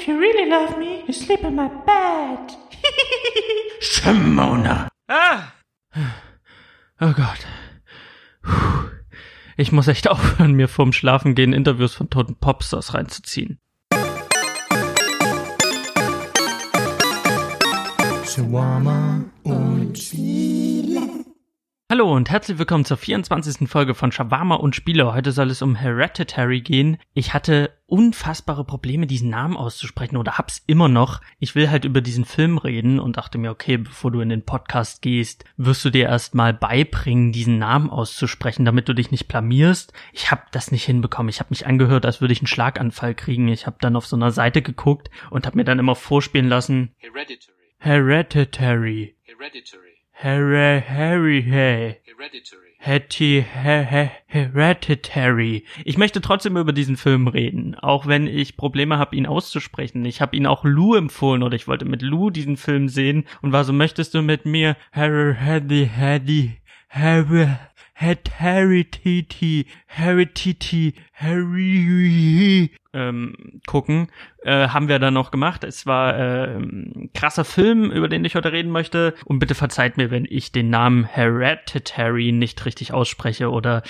If you really love me, you sleep in my bed. Shimona. Ah! Oh Gott. Puh. Ich muss echt aufhören, mir vorm Schlafengehen Interviews von toten Popstars reinzuziehen. Shawarma und Hallo und herzlich willkommen zur 24. Folge von Shawarma und Spiele. Heute soll es um Hereditary gehen. Ich hatte unfassbare Probleme, diesen Namen auszusprechen oder hab's immer noch. Ich will halt über diesen Film reden und dachte mir, okay, bevor du in den Podcast gehst, wirst du dir erstmal beibringen, diesen Namen auszusprechen, damit du dich nicht blamierst. Ich hab das nicht hinbekommen. Ich habe mich angehört, als würde ich einen Schlaganfall kriegen. Ich habe dann auf so einer Seite geguckt und habe mir dann immer vorspielen lassen. Hereditary. Hereditary. Hereditary. Her Harry hey. Hereditary. Hetty he he Hereditary. Ich möchte trotzdem über diesen Film reden, auch wenn ich Probleme habe, ihn auszusprechen. Ich habe ihn auch Lou empfohlen oder ich wollte mit Lou diesen Film sehen und war so, möchtest du mit mir Harry Harry Harry Harry Heredity Heredity Harry ähm, gucken, äh, haben wir dann noch gemacht. Es war äh, ein krasser Film, über den ich heute reden möchte. Und bitte verzeiht mir, wenn ich den Namen Hereditary nicht richtig ausspreche oder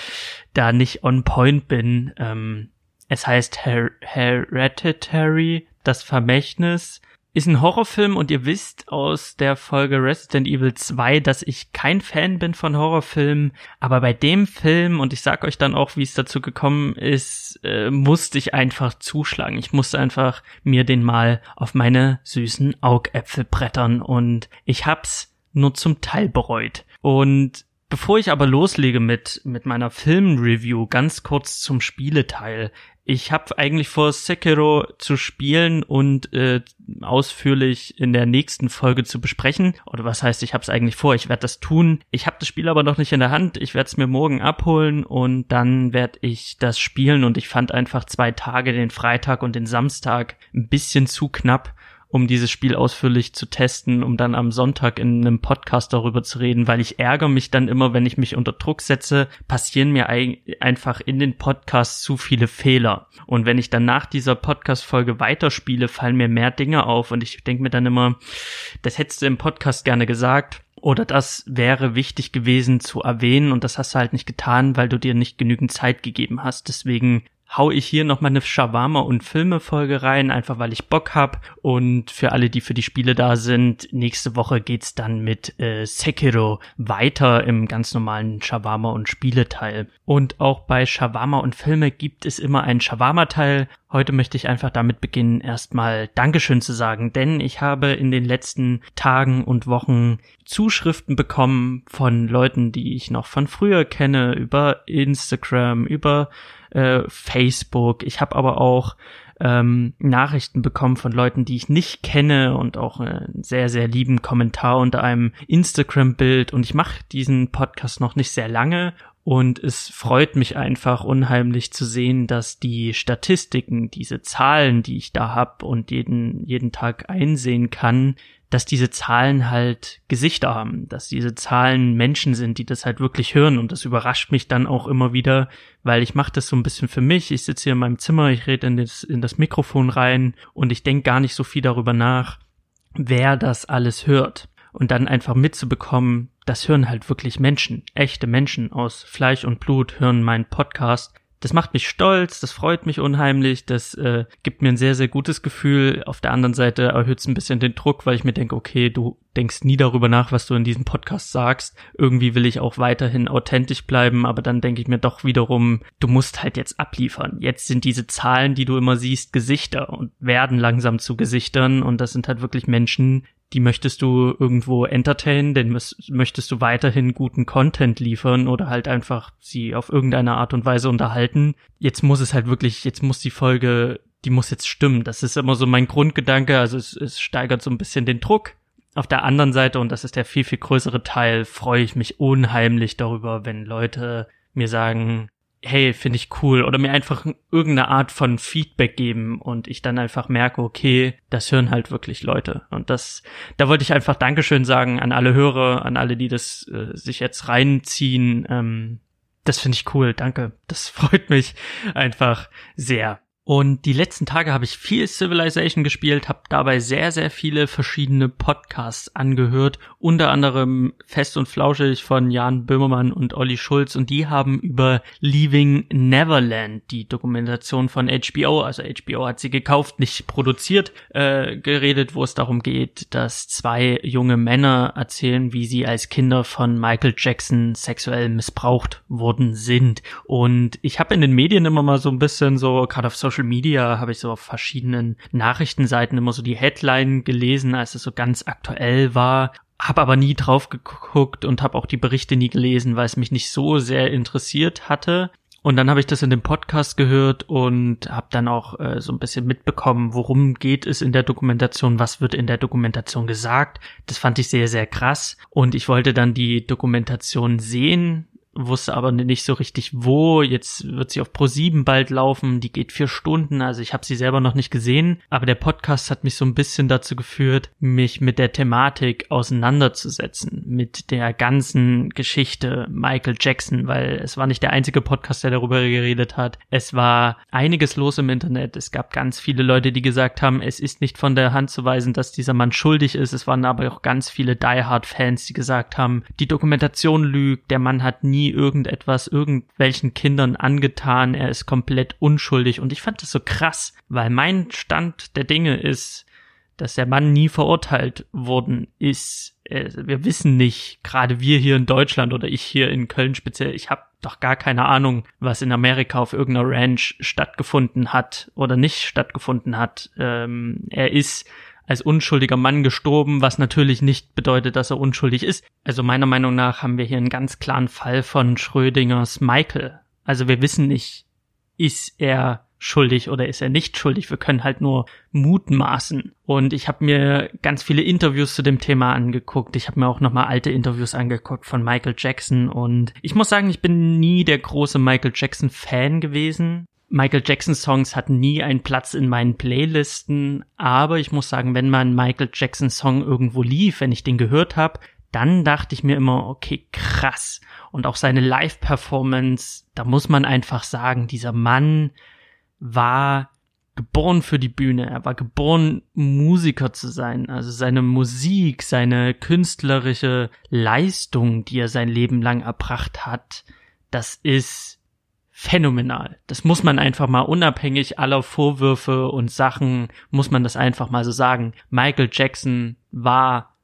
da nicht on point bin. Ähm, es heißt Her Hereditary, das Vermächtnis ist ein Horrorfilm und ihr wisst aus der Folge Resident Evil 2, dass ich kein Fan bin von Horrorfilmen, aber bei dem Film, und ich sag euch dann auch, wie es dazu gekommen ist, äh, musste ich einfach zuschlagen. Ich musste einfach mir den mal auf meine süßen Augäpfel brettern und ich hab's nur zum Teil bereut. Und Bevor ich aber loslege mit, mit meiner Filmreview, ganz kurz zum Spieleteil. Ich habe eigentlich vor, Sekiro zu spielen und äh, ausführlich in der nächsten Folge zu besprechen. Oder was heißt, ich habe es eigentlich vor, ich werde das tun. Ich habe das Spiel aber noch nicht in der Hand. Ich werde es mir morgen abholen und dann werde ich das spielen. Und ich fand einfach zwei Tage, den Freitag und den Samstag, ein bisschen zu knapp um dieses Spiel ausführlich zu testen, um dann am Sonntag in einem Podcast darüber zu reden, weil ich ärgere mich dann immer, wenn ich mich unter Druck setze, passieren mir einfach in den Podcasts zu viele Fehler. Und wenn ich dann nach dieser Podcast-Folge weiterspiele, fallen mir mehr Dinge auf und ich denke mir dann immer, das hättest du im Podcast gerne gesagt. Oder das wäre wichtig gewesen zu erwähnen und das hast du halt nicht getan, weil du dir nicht genügend Zeit gegeben hast. Deswegen hau ich hier noch mal eine Shawarma und Filme Folge rein, einfach weil ich Bock hab und für alle, die für die Spiele da sind, nächste Woche geht's dann mit äh, Sekiro weiter im ganz normalen Shawarma und Spiele Teil. Und auch bei Shawarma und Filme gibt es immer einen Shawarma Teil. Heute möchte ich einfach damit beginnen, erstmal Dankeschön zu sagen, denn ich habe in den letzten Tagen und Wochen Zuschriften bekommen von Leuten, die ich noch von früher kenne, über Instagram, über äh, Facebook. Ich habe aber auch ähm, Nachrichten bekommen von Leuten, die ich nicht kenne und auch einen sehr, sehr lieben Kommentar unter einem Instagram-Bild. Und ich mache diesen Podcast noch nicht sehr lange und es freut mich einfach unheimlich zu sehen, dass die Statistiken, diese Zahlen, die ich da hab und jeden, jeden Tag einsehen kann, dass diese Zahlen halt Gesichter haben, dass diese Zahlen Menschen sind, die das halt wirklich hören und das überrascht mich dann auch immer wieder, weil ich mache das so ein bisschen für mich. Ich sitze hier in meinem Zimmer, ich rede in das, in das Mikrofon rein und ich denke gar nicht so viel darüber nach, wer das alles hört. Und dann einfach mitzubekommen, das hören halt wirklich Menschen, echte Menschen aus Fleisch und Blut hören meinen Podcast das macht mich stolz, das freut mich unheimlich, das äh, gibt mir ein sehr, sehr gutes Gefühl. Auf der anderen Seite erhöht es ein bisschen den Druck, weil ich mir denke, okay, du denkst nie darüber nach, was du in diesem Podcast sagst. Irgendwie will ich auch weiterhin authentisch bleiben, aber dann denke ich mir doch wiederum, du musst halt jetzt abliefern. Jetzt sind diese Zahlen, die du immer siehst, Gesichter und werden langsam zu Gesichtern und das sind halt wirklich Menschen, die möchtest du irgendwo entertainen, denn möchtest du weiterhin guten Content liefern oder halt einfach sie auf irgendeine Art und Weise unterhalten. Jetzt muss es halt wirklich, jetzt muss die Folge, die muss jetzt stimmen. Das ist immer so mein Grundgedanke, also es, es steigert so ein bisschen den Druck. Auf der anderen Seite, und das ist der viel, viel größere Teil, freue ich mich unheimlich darüber, wenn Leute mir sagen, hey, finde ich cool oder mir einfach irgendeine Art von Feedback geben und ich dann einfach merke, okay, das hören halt wirklich Leute und das, da wollte ich einfach Dankeschön sagen an alle Hörer, an alle, die das äh, sich jetzt reinziehen. Ähm, das finde ich cool, danke. Das freut mich einfach sehr. Und die letzten Tage habe ich viel Civilization gespielt, habe dabei sehr, sehr viele verschiedene Podcasts angehört, unter anderem Fest und Flauschig von Jan Böhmermann und Olli Schulz und die haben über Leaving Neverland, die Dokumentation von HBO, also HBO hat sie gekauft, nicht produziert, äh, geredet, wo es darum geht, dass zwei junge Männer erzählen, wie sie als Kinder von Michael Jackson sexuell missbraucht worden sind. Und ich habe in den Medien immer mal so ein bisschen so, gerade auf Social Media habe ich so auf verschiedenen Nachrichtenseiten immer so die Headline gelesen, als es so ganz aktuell war habe aber nie drauf geguckt und habe auch die Berichte nie gelesen, weil es mich nicht so sehr interessiert hatte. Und dann habe ich das in dem Podcast gehört und habe dann auch äh, so ein bisschen mitbekommen, worum geht es in der Dokumentation, was wird in der Dokumentation gesagt. Das fand ich sehr, sehr krass. Und ich wollte dann die Dokumentation sehen, wusste aber nicht so richtig wo. Jetzt wird sie auf Pro 7 bald laufen. Die geht vier Stunden. Also ich habe sie selber noch nicht gesehen. Aber der Podcast hat mich so ein bisschen dazu geführt, mich mit der Thematik auseinanderzusetzen. Mit der ganzen Geschichte Michael Jackson, weil es war nicht der einzige Podcast, der darüber geredet hat. Es war einiges los im Internet. Es gab ganz viele Leute, die gesagt haben, es ist nicht von der Hand zu weisen, dass dieser Mann schuldig ist. Es waren aber auch ganz viele Die Hard Fans, die gesagt haben, die Dokumentation lügt. Der Mann hat nie nie irgendetwas irgendwelchen Kindern angetan, er ist komplett unschuldig und ich fand das so krass, weil mein Stand der Dinge ist, dass der Mann nie verurteilt worden ist. Wir wissen nicht, gerade wir hier in Deutschland oder ich hier in Köln speziell, ich habe doch gar keine Ahnung, was in Amerika auf irgendeiner Ranch stattgefunden hat oder nicht stattgefunden hat. Ähm, er ist als unschuldiger Mann gestorben, was natürlich nicht bedeutet, dass er unschuldig ist. Also meiner Meinung nach haben wir hier einen ganz klaren Fall von Schrödingers Michael. Also wir wissen nicht, ist er schuldig oder ist er nicht schuldig. Wir können halt nur mutmaßen. Und ich habe mir ganz viele Interviews zu dem Thema angeguckt. Ich habe mir auch nochmal alte Interviews angeguckt von Michael Jackson. Und ich muss sagen, ich bin nie der große Michael Jackson Fan gewesen. Michael Jackson Songs hatten nie einen Platz in meinen Playlisten, aber ich muss sagen, wenn man Michael Jackson Song irgendwo lief, wenn ich den gehört habe, dann dachte ich mir immer, okay, krass. Und auch seine Live-Performance, da muss man einfach sagen, dieser Mann war geboren für die Bühne. Er war geboren, Musiker zu sein. Also seine Musik, seine künstlerische Leistung, die er sein Leben lang erbracht hat, das ist phänomenal. Das muss man einfach mal unabhängig aller Vorwürfe und Sachen, muss man das einfach mal so sagen. Michael Jackson war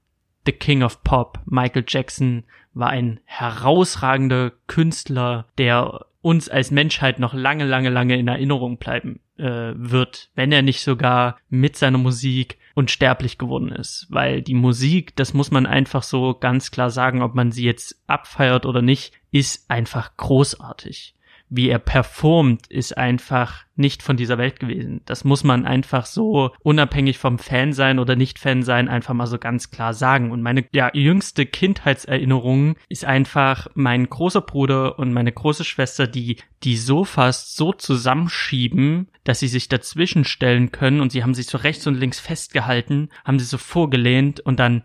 the King of Pop. Michael Jackson war ein herausragender Künstler, der uns als Menschheit noch lange, lange, lange in Erinnerung bleiben äh, wird, wenn er nicht sogar mit seiner Musik unsterblich geworden ist. Weil die Musik, das muss man einfach so ganz klar sagen, ob man sie jetzt abfeiert oder nicht, ist einfach großartig wie er performt, ist einfach nicht von dieser Welt gewesen. Das muss man einfach so unabhängig vom Fan sein oder nicht Fan sein, einfach mal so ganz klar sagen. Und meine ja, jüngste Kindheitserinnerung ist einfach mein großer Bruder und meine große Schwester, die die Sofas so zusammenschieben, dass sie sich dazwischen stellen können und sie haben sich so rechts und links festgehalten, haben sie so vorgelehnt und dann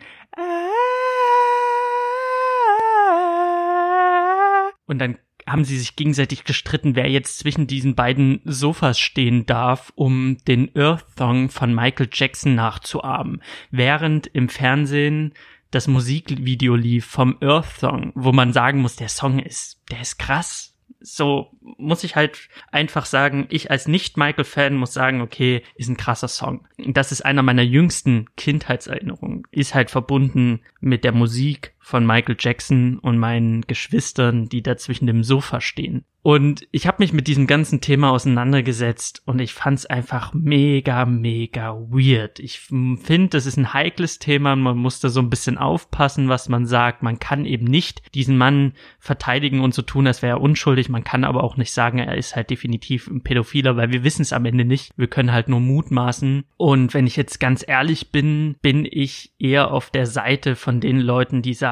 und dann haben sie sich gegenseitig gestritten, wer jetzt zwischen diesen beiden Sofas stehen darf, um den Earth Song von Michael Jackson nachzuahmen. Während im Fernsehen das Musikvideo lief vom Earth Song, wo man sagen muss, der Song ist, der ist krass, so muss ich halt einfach sagen, ich als Nicht-Michael-Fan muss sagen, okay, ist ein krasser Song. Das ist einer meiner jüngsten Kindheitserinnerungen. Ist halt verbunden mit der Musik von Michael Jackson und meinen Geschwistern, die da zwischen dem Sofa stehen. Und ich habe mich mit diesem ganzen Thema auseinandergesetzt und ich fand es einfach mega, mega weird. Ich finde, das ist ein heikles Thema. Man muss da so ein bisschen aufpassen, was man sagt. Man kann eben nicht diesen Mann verteidigen und so tun, als wäre er unschuldig. Man kann aber auch nicht sagen, er ist halt definitiv ein Pädophiler, weil wir wissen es am Ende nicht. Wir können halt nur mutmaßen. Und wenn ich jetzt ganz ehrlich bin, bin ich eher auf der Seite von den Leuten, die sagen,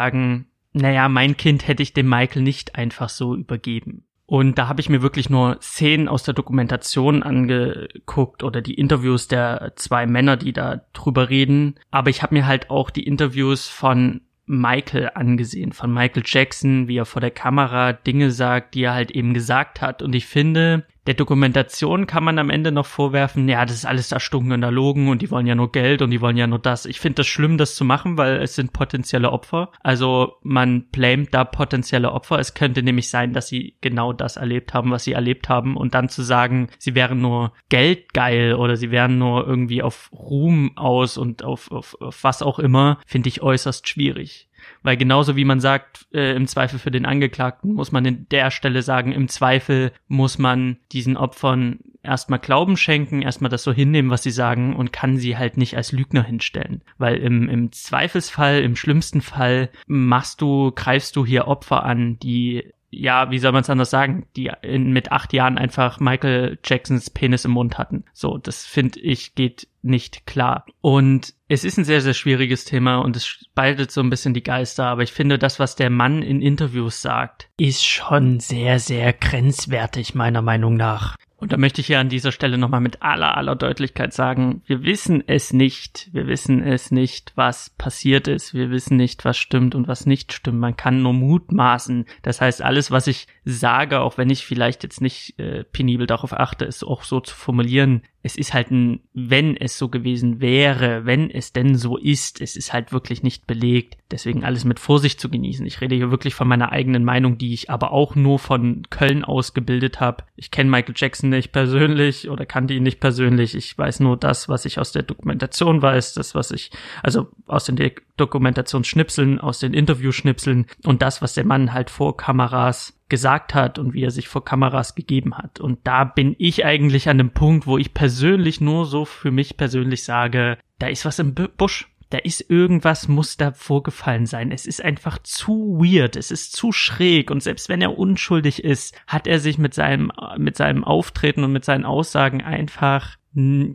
naja, mein Kind hätte ich dem Michael nicht einfach so übergeben. Und da habe ich mir wirklich nur Szenen aus der Dokumentation angeguckt oder die Interviews der zwei Männer, die da drüber reden. Aber ich habe mir halt auch die Interviews von Michael angesehen, von Michael Jackson, wie er vor der Kamera Dinge sagt, die er halt eben gesagt hat. Und ich finde, der Dokumentation kann man am Ende noch vorwerfen, ja, das ist alles erstunken und erlogen und die wollen ja nur Geld und die wollen ja nur das. Ich finde das schlimm, das zu machen, weil es sind potenzielle Opfer. Also man blamet da potenzielle Opfer. Es könnte nämlich sein, dass sie genau das erlebt haben, was sie erlebt haben und dann zu sagen, sie wären nur geldgeil oder sie wären nur irgendwie auf Ruhm aus und auf, auf, auf was auch immer, finde ich äußerst schwierig. Weil genauso wie man sagt, äh, im Zweifel für den Angeklagten, muss man in der Stelle sagen, im Zweifel muss man diesen Opfern erstmal Glauben schenken, erstmal das so hinnehmen, was sie sagen und kann sie halt nicht als Lügner hinstellen. Weil im, im Zweifelsfall, im schlimmsten Fall machst du, greifst du hier Opfer an, die ja, wie soll man es anders sagen, die in, mit acht Jahren einfach Michael Jacksons Penis im Mund hatten. So, das finde ich geht nicht klar. Und es ist ein sehr, sehr schwieriges Thema und es spaltet so ein bisschen die Geister, aber ich finde, das, was der Mann in Interviews sagt, ist schon sehr, sehr grenzwertig, meiner Meinung nach. Und da möchte ich ja an dieser Stelle nochmal mit aller, aller Deutlichkeit sagen, wir wissen es nicht. Wir wissen es nicht, was passiert ist. Wir wissen nicht, was stimmt und was nicht stimmt. Man kann nur mutmaßen. Das heißt, alles, was ich sage, auch wenn ich vielleicht jetzt nicht äh, penibel darauf achte, es auch so zu formulieren, es ist halt ein, wenn es so gewesen wäre, wenn es denn so ist, es ist halt wirklich nicht belegt. Deswegen alles mit Vorsicht zu genießen. Ich rede hier wirklich von meiner eigenen Meinung, die ich aber auch nur von Köln ausgebildet habe. Ich kenne Michael Jackson nicht persönlich oder kannte ihn nicht persönlich. Ich weiß nur das, was ich aus der Dokumentation weiß, das, was ich, also aus den Dokumentationsschnipseln, aus den Interviewschnipseln und das, was der Mann halt vor Kameras gesagt hat und wie er sich vor Kameras gegeben hat. Und da bin ich eigentlich an dem Punkt, wo ich persönlich nur so für mich persönlich sage, da ist was im Busch. Da ist irgendwas muss da vorgefallen sein. Es ist einfach zu weird. Es ist zu schräg. Und selbst wenn er unschuldig ist, hat er sich mit seinem, mit seinem Auftreten und mit seinen Aussagen einfach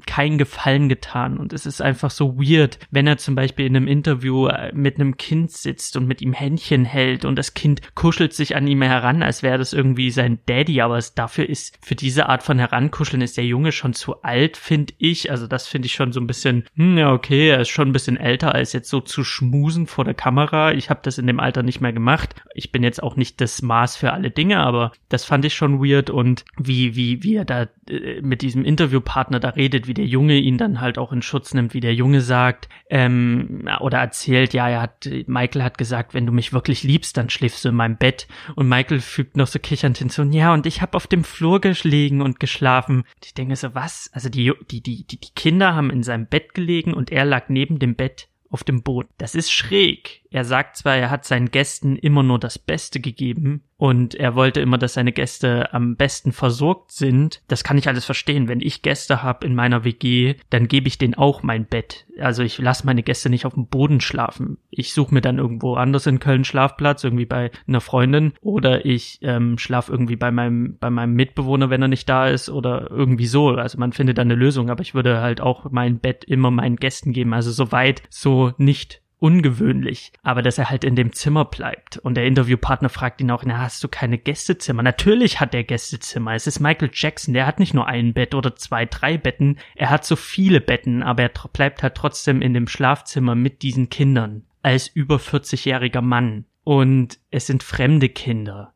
keinen Gefallen getan. Und es ist einfach so weird, wenn er zum Beispiel in einem Interview äh, mit einem Kind sitzt und mit ihm Händchen hält und das Kind kuschelt sich an ihm heran, als wäre das irgendwie sein Daddy. Aber es dafür ist, für diese Art von Herankuscheln ist der Junge schon zu alt, finde ich. Also das finde ich schon so ein bisschen, hm, ja, okay, er ist schon ein bisschen älter, als jetzt so zu schmusen vor der Kamera. Ich habe das in dem Alter nicht mehr gemacht. Ich bin jetzt auch nicht das Maß für alle Dinge, aber das fand ich schon weird und wie, wie, wie er da äh, mit diesem Interviewpartner da redet, wie der Junge ihn dann halt auch in Schutz nimmt, wie der Junge sagt ähm, oder erzählt, ja, er hat, Michael hat gesagt, wenn du mich wirklich liebst, dann schläfst du in meinem Bett. Und Michael fügt noch so kichernd hinzu, ja, und ich habe auf dem Flur gelegen und geschlafen. Ich denke so, was? Also die, die, die, die Kinder haben in seinem Bett gelegen und er lag neben dem Bett auf dem Boden. Das ist schräg. Er sagt zwar, er hat seinen Gästen immer nur das Beste gegeben, und er wollte immer, dass seine Gäste am besten versorgt sind. Das kann ich alles verstehen. Wenn ich Gäste habe in meiner WG, dann gebe ich denen auch mein Bett. Also ich lasse meine Gäste nicht auf dem Boden schlafen. Ich suche mir dann irgendwo anders in Köln Schlafplatz, irgendwie bei einer Freundin, oder ich ähm, schlafe irgendwie bei meinem bei meinem Mitbewohner, wenn er nicht da ist, oder irgendwie so. Also man findet dann eine Lösung. Aber ich würde halt auch mein Bett immer meinen Gästen geben. Also so weit, so nicht ungewöhnlich, aber dass er halt in dem Zimmer bleibt. Und der Interviewpartner fragt ihn auch, na, hast du keine Gästezimmer? Natürlich hat er Gästezimmer. Es ist Michael Jackson, der hat nicht nur ein Bett oder zwei, drei Betten, er hat so viele Betten, aber er bleibt halt trotzdem in dem Schlafzimmer mit diesen Kindern als über 40-jähriger Mann. Und es sind fremde Kinder.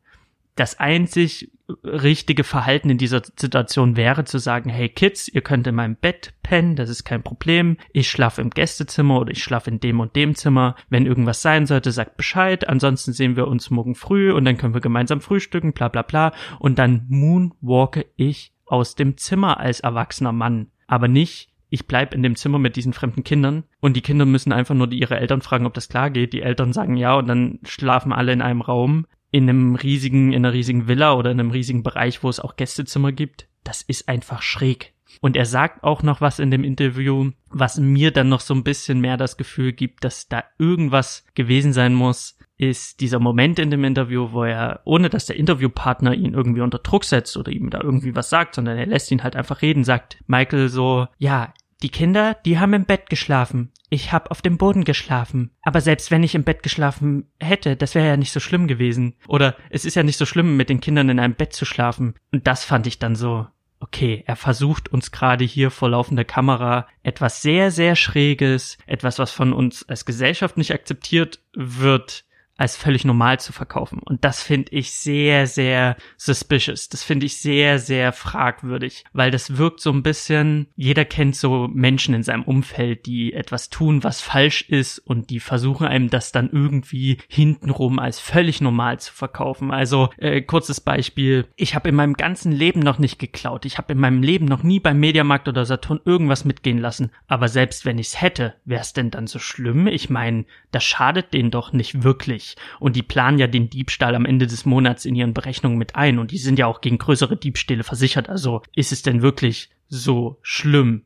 Das einzig richtige Verhalten in dieser Situation wäre zu sagen, hey Kids, ihr könnt in meinem Bett pennen, das ist kein Problem. Ich schlafe im Gästezimmer oder ich schlafe in dem und dem Zimmer. Wenn irgendwas sein sollte, sagt Bescheid. Ansonsten sehen wir uns morgen früh und dann können wir gemeinsam frühstücken, bla bla bla. Und dann moonwalke ich aus dem Zimmer als erwachsener Mann. Aber nicht, ich bleib in dem Zimmer mit diesen fremden Kindern und die Kinder müssen einfach nur ihre Eltern fragen, ob das klar geht. Die Eltern sagen ja und dann schlafen alle in einem Raum in einem riesigen, in einer riesigen Villa oder in einem riesigen Bereich, wo es auch Gästezimmer gibt, das ist einfach schräg. Und er sagt auch noch was in dem Interview, was mir dann noch so ein bisschen mehr das Gefühl gibt, dass da irgendwas gewesen sein muss, ist dieser Moment in dem Interview, wo er, ohne dass der Interviewpartner ihn irgendwie unter Druck setzt oder ihm da irgendwie was sagt, sondern er lässt ihn halt einfach reden, sagt Michael so, ja, die Kinder, die haben im Bett geschlafen. Ich hab auf dem Boden geschlafen. Aber selbst wenn ich im Bett geschlafen hätte, das wäre ja nicht so schlimm gewesen. Oder es ist ja nicht so schlimm, mit den Kindern in einem Bett zu schlafen. Und das fand ich dann so. Okay, er versucht uns gerade hier vor laufender Kamera etwas sehr, sehr Schräges, etwas, was von uns als Gesellschaft nicht akzeptiert wird, als völlig normal zu verkaufen. Und das finde ich sehr, sehr suspicious. Das finde ich sehr, sehr fragwürdig, weil das wirkt so ein bisschen, jeder kennt so Menschen in seinem Umfeld, die etwas tun, was falsch ist und die versuchen einem das dann irgendwie hintenrum als völlig normal zu verkaufen. Also äh, kurzes Beispiel, ich habe in meinem ganzen Leben noch nicht geklaut. Ich habe in meinem Leben noch nie beim Mediamarkt oder Saturn irgendwas mitgehen lassen. Aber selbst wenn ich's hätte, wär's denn dann so schlimm? Ich meine, das schadet denen doch nicht wirklich. Und die planen ja den Diebstahl am Ende des Monats in ihren Berechnungen mit ein. Und die sind ja auch gegen größere Diebstähle versichert. Also ist es denn wirklich so schlimm?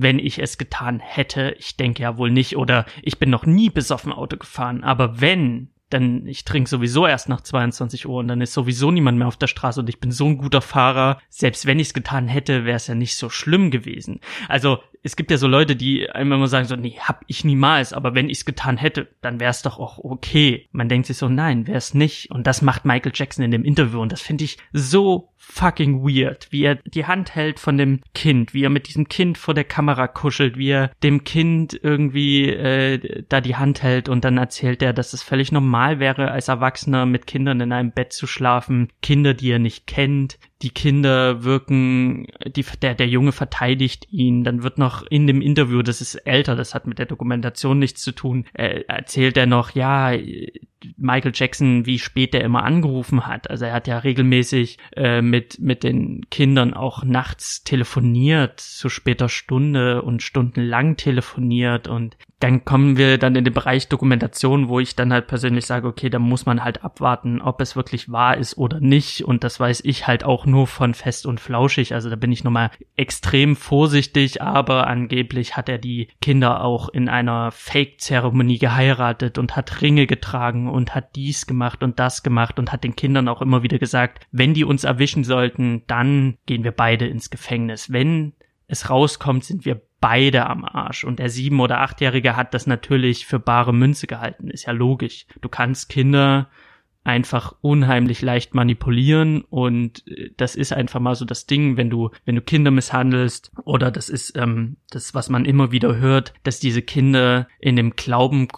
wenn ich es getan hätte. Ich denke ja wohl nicht. Oder ich bin noch nie besoffen Auto gefahren. Aber wenn, dann ich trinke sowieso erst nach 22 Uhr und dann ist sowieso niemand mehr auf der Straße und ich bin so ein guter Fahrer. Selbst wenn ich es getan hätte, wäre es ja nicht so schlimm gewesen. Also es gibt ja so Leute, die einem immer sagen so, nee, hab ich niemals, aber wenn ich es getan hätte, dann wäre es doch auch okay. Man denkt sich so, nein, wäre es nicht. Und das macht Michael Jackson in dem Interview und das finde ich so fucking weird, wie er die Hand hält von dem Kind, wie er mit diesem Kind vor der Kamera kuschelt, wie er dem Kind irgendwie äh, da die Hand hält und dann erzählt er, dass es völlig normal wäre, als Erwachsener mit Kindern in einem Bett zu schlafen, Kinder, die er nicht kennt, die Kinder wirken, die, der, der Junge verteidigt ihn, dann wird noch in dem Interview, das ist älter, das hat mit der Dokumentation nichts zu tun, äh, erzählt er noch, ja, Michael Jackson, wie spät er immer angerufen hat. Also er hat ja regelmäßig äh, mit, mit den Kindern auch nachts telefoniert, zu später Stunde und stundenlang telefoniert und dann kommen wir dann in den Bereich Dokumentation, wo ich dann halt persönlich sage, okay, da muss man halt abwarten, ob es wirklich wahr ist oder nicht. Und das weiß ich halt auch nur von fest und flauschig. Also da bin ich nochmal extrem vorsichtig, aber angeblich hat er die Kinder auch in einer Fake-Zeremonie geheiratet und hat Ringe getragen und hat dies gemacht und das gemacht und hat den Kindern auch immer wieder gesagt, wenn die uns erwischen sollten, dann gehen wir beide ins Gefängnis. Wenn es rauskommt, sind wir beide am Arsch. Und der sieben- oder achtjährige hat das natürlich für bare Münze gehalten. Ist ja logisch. Du kannst Kinder einfach unheimlich leicht manipulieren und äh, das ist einfach mal so das Ding, wenn du wenn du Kinder misshandelst oder das ist ähm, das was man immer wieder hört, dass diese Kinder in dem Glauben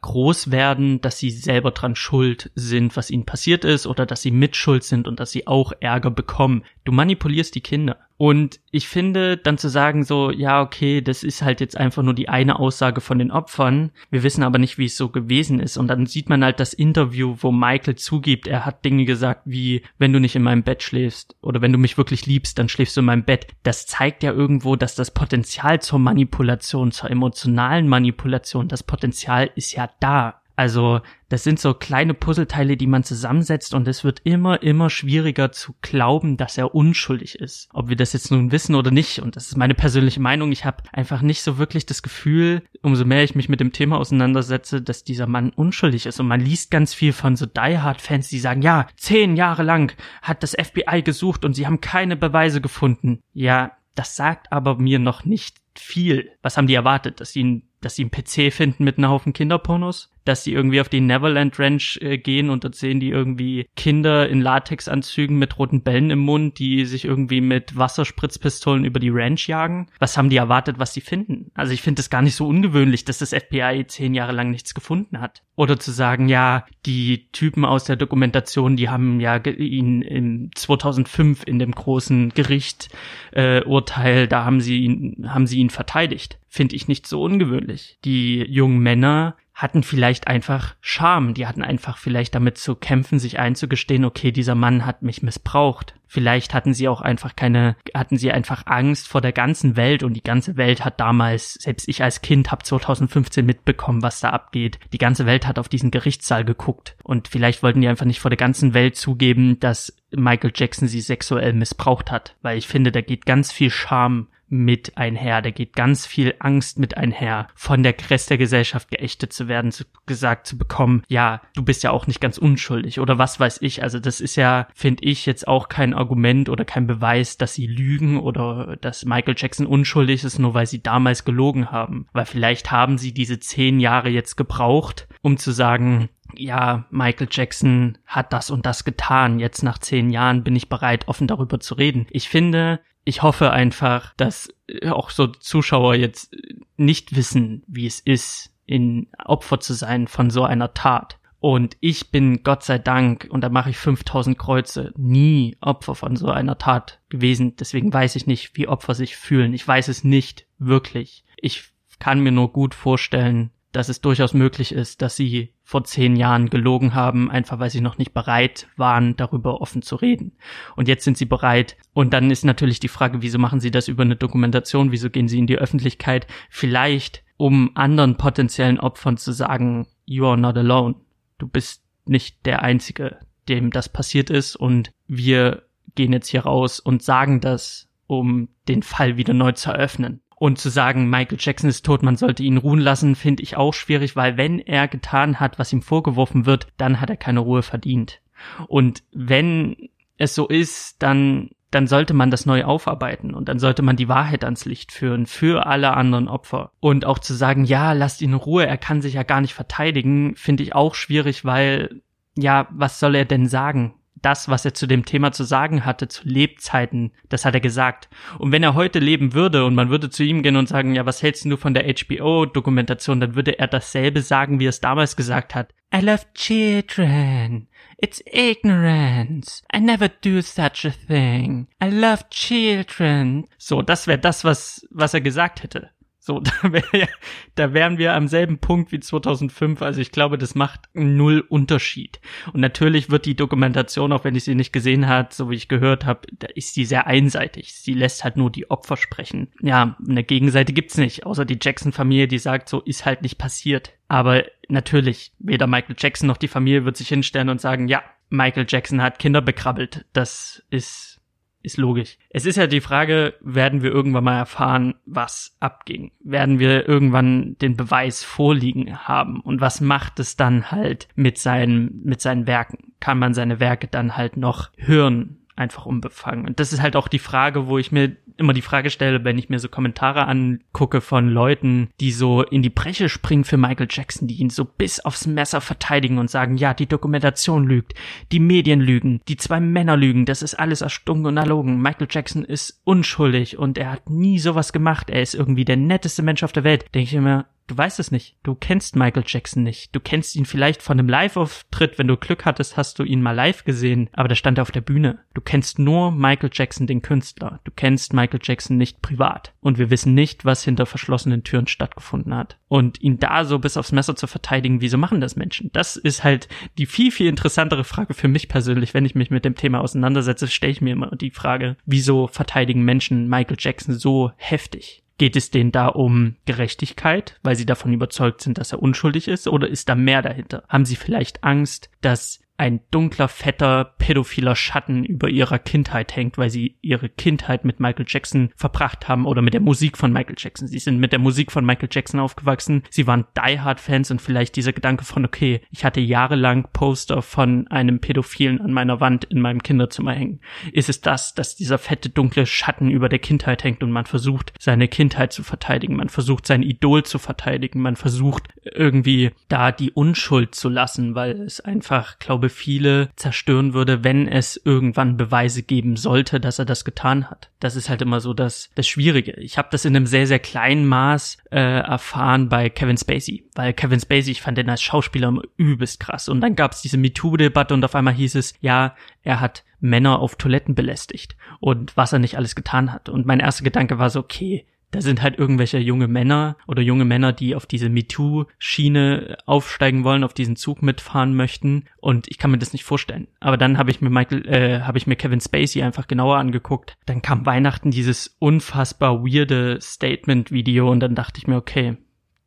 groß werden, dass sie selber dran schuld sind, was ihnen passiert ist oder dass sie mitschuld sind und dass sie auch Ärger bekommen. Du manipulierst die Kinder und ich finde, dann zu sagen so, ja, okay, das ist halt jetzt einfach nur die eine Aussage von den Opfern. Wir wissen aber nicht, wie es so gewesen ist. Und dann sieht man halt das Interview, wo Michael zugibt, er hat Dinge gesagt wie, wenn du nicht in meinem Bett schläfst oder wenn du mich wirklich liebst, dann schläfst du in meinem Bett. Das zeigt ja irgendwo, dass das Potenzial zur Manipulation, zur emotionalen Manipulation, das Potenzial ist ja da. Also das sind so kleine Puzzleteile, die man zusammensetzt und es wird immer, immer schwieriger zu glauben, dass er unschuldig ist. Ob wir das jetzt nun wissen oder nicht. Und das ist meine persönliche Meinung. Ich habe einfach nicht so wirklich das Gefühl, umso mehr ich mich mit dem Thema auseinandersetze, dass dieser Mann unschuldig ist. Und man liest ganz viel von so Die Hard-Fans, die sagen, ja, zehn Jahre lang hat das FBI gesucht und sie haben keine Beweise gefunden. Ja, das sagt aber mir noch nicht viel. Was haben die erwartet? Dass sie, dass sie einen PC finden mit einem Haufen Kinderpornos? Dass sie irgendwie auf die Neverland Ranch äh, gehen und dort sehen die irgendwie Kinder in Latexanzügen mit roten Bällen im Mund, die sich irgendwie mit Wasserspritzpistolen über die Ranch jagen. Was haben die erwartet, was sie finden? Also ich finde es gar nicht so ungewöhnlich, dass das FBI zehn Jahre lang nichts gefunden hat. Oder zu sagen, ja, die Typen aus der Dokumentation, die haben ja ihn in 2005 in dem großen Gericht äh, Urteil, da haben sie ihn, haben sie ihn verteidigt. Finde ich nicht so ungewöhnlich. Die jungen Männer hatten vielleicht einfach Scham, die hatten einfach vielleicht damit zu kämpfen, sich einzugestehen, okay, dieser Mann hat mich missbraucht. Vielleicht hatten sie auch einfach keine, hatten sie einfach Angst vor der ganzen Welt und die ganze Welt hat damals, selbst ich als Kind habe 2015 mitbekommen, was da abgeht. Die ganze Welt hat auf diesen Gerichtssaal geguckt und vielleicht wollten die einfach nicht vor der ganzen Welt zugeben, dass Michael Jackson sie sexuell missbraucht hat, weil ich finde, da geht ganz viel Scham mit einher. Da geht ganz viel Angst mit einher, von der Rest der Gesellschaft geächtet zu werden, zu, gesagt zu bekommen, ja, du bist ja auch nicht ganz unschuldig oder was weiß ich. Also das ist ja, finde ich, jetzt auch kein Argument oder kein Beweis, dass sie lügen oder dass Michael Jackson unschuldig ist, nur weil sie damals gelogen haben. Weil vielleicht haben sie diese zehn Jahre jetzt gebraucht, um zu sagen, ja, Michael Jackson hat das und das getan. Jetzt nach zehn Jahren bin ich bereit, offen darüber zu reden. Ich finde, ich hoffe einfach, dass auch so Zuschauer jetzt nicht wissen, wie es ist, in Opfer zu sein von so einer Tat. Und ich bin Gott sei Dank, und da mache ich 5000 Kreuze, nie Opfer von so einer Tat gewesen. Deswegen weiß ich nicht, wie Opfer sich fühlen. Ich weiß es nicht wirklich. Ich kann mir nur gut vorstellen, dass es durchaus möglich ist, dass sie vor zehn Jahren gelogen haben, einfach weil sie noch nicht bereit waren, darüber offen zu reden. Und jetzt sind sie bereit. Und dann ist natürlich die Frage, wieso machen sie das über eine Dokumentation? Wieso gehen sie in die Öffentlichkeit? Vielleicht, um anderen potenziellen Opfern zu sagen, you are not alone. Du bist nicht der Einzige, dem das passiert ist. Und wir gehen jetzt hier raus und sagen das, um den Fall wieder neu zu eröffnen. Und zu sagen, Michael Jackson ist tot, man sollte ihn ruhen lassen, finde ich auch schwierig, weil wenn er getan hat, was ihm vorgeworfen wird, dann hat er keine Ruhe verdient. Und wenn es so ist, dann dann sollte man das neu aufarbeiten und dann sollte man die Wahrheit ans Licht führen für alle anderen Opfer. Und auch zu sagen, ja, lasst ihn in Ruhe, er kann sich ja gar nicht verteidigen, finde ich auch schwierig, weil, ja, was soll er denn sagen? Das, was er zu dem Thema zu sagen hatte, zu Lebzeiten, das hat er gesagt. Und wenn er heute leben würde und man würde zu ihm gehen und sagen, ja, was hältst du von der HBO-Dokumentation, dann würde er dasselbe sagen, wie er es damals gesagt hat. I love children. It's ignorance. I never do such a thing. I love children. So, das wäre das, was, was er gesagt hätte. So, da, wär, da wären wir am selben Punkt wie 2005. Also ich glaube, das macht null Unterschied. Und natürlich wird die Dokumentation, auch wenn ich sie nicht gesehen hat, so wie ich gehört habe, da ist sie sehr einseitig. Sie lässt halt nur die Opfer sprechen. Ja, eine Gegenseite gibt's nicht, außer die Jackson-Familie, die sagt, so ist halt nicht passiert. Aber natürlich, weder Michael Jackson noch die Familie wird sich hinstellen und sagen, ja, Michael Jackson hat Kinder bekrabbelt. Das ist ist logisch. Es ist ja die Frage, werden wir irgendwann mal erfahren, was abging? Werden wir irgendwann den Beweis vorliegen haben? Und was macht es dann halt mit seinen, mit seinen Werken? Kann man seine Werke dann halt noch hören? Einfach unbefangen. Und das ist halt auch die Frage, wo ich mir immer die Frage stelle, wenn ich mir so Kommentare angucke von Leuten, die so in die Breche springen für Michael Jackson, die ihn so bis aufs Messer verteidigen und sagen, ja, die Dokumentation lügt, die Medien lügen, die zwei Männer lügen, das ist alles erstunken und erlogen. Michael Jackson ist unschuldig und er hat nie sowas gemacht. Er ist irgendwie der netteste Mensch auf der Welt. Denke ich immer, Du weißt es nicht. Du kennst Michael Jackson nicht. Du kennst ihn vielleicht von einem Live-Auftritt. Wenn du Glück hattest, hast du ihn mal live gesehen. Aber da stand er auf der Bühne. Du kennst nur Michael Jackson, den Künstler. Du kennst Michael Jackson nicht privat. Und wir wissen nicht, was hinter verschlossenen Türen stattgefunden hat. Und ihn da so bis aufs Messer zu verteidigen, wieso machen das Menschen? Das ist halt die viel, viel interessantere Frage für mich persönlich. Wenn ich mich mit dem Thema auseinandersetze, stelle ich mir immer die Frage, wieso verteidigen Menschen Michael Jackson so heftig? Geht es denen da um Gerechtigkeit, weil sie davon überzeugt sind, dass er unschuldig ist, oder ist da mehr dahinter? Haben sie vielleicht Angst, dass ein dunkler, fetter, pädophiler Schatten über ihrer Kindheit hängt, weil sie ihre Kindheit mit Michael Jackson verbracht haben oder mit der Musik von Michael Jackson. Sie sind mit der Musik von Michael Jackson aufgewachsen. Sie waren Die Hard Fans und vielleicht dieser Gedanke von, okay, ich hatte jahrelang Poster von einem Pädophilen an meiner Wand in meinem Kinderzimmer hängen. Ist es das, dass dieser fette, dunkle Schatten über der Kindheit hängt und man versucht, seine Kindheit zu verteidigen? Man versucht, sein Idol zu verteidigen. Man versucht, irgendwie da die Unschuld zu lassen, weil es einfach, glaube viele zerstören würde, wenn es irgendwann Beweise geben sollte, dass er das getan hat. Das ist halt immer so das, das Schwierige. Ich habe das in einem sehr, sehr kleinen Maß äh, erfahren bei Kevin Spacey, weil Kevin Spacey, ich fand den als Schauspieler übelst krass. Und dann gab es diese MeToo-Debatte und auf einmal hieß es, ja, er hat Männer auf Toiletten belästigt und was er nicht alles getan hat. Und mein erster Gedanke war so, okay, da sind halt irgendwelche junge Männer oder junge Männer, die auf diese MeToo-Schiene aufsteigen wollen, auf diesen Zug mitfahren möchten. Und ich kann mir das nicht vorstellen. Aber dann habe ich mir Michael, äh, habe ich mir Kevin Spacey einfach genauer angeguckt. Dann kam Weihnachten dieses unfassbar weirde Statement-Video und dann dachte ich mir, okay,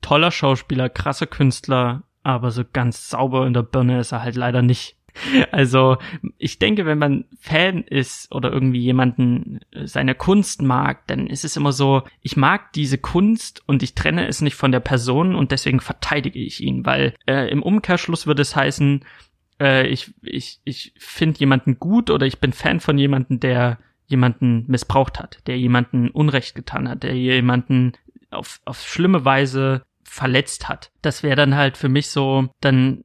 toller Schauspieler, krasser Künstler, aber so ganz sauber in der Birne ist er halt leider nicht. Also ich denke, wenn man Fan ist oder irgendwie jemanden äh, seine Kunst mag, dann ist es immer so, ich mag diese Kunst und ich trenne es nicht von der Person und deswegen verteidige ich ihn, weil äh, im Umkehrschluss würde es heißen, äh, ich, ich, ich finde jemanden gut oder ich bin Fan von jemanden, der jemanden missbraucht hat, der jemanden Unrecht getan hat, der jemanden auf, auf schlimme Weise verletzt hat. Das wäre dann halt für mich so, dann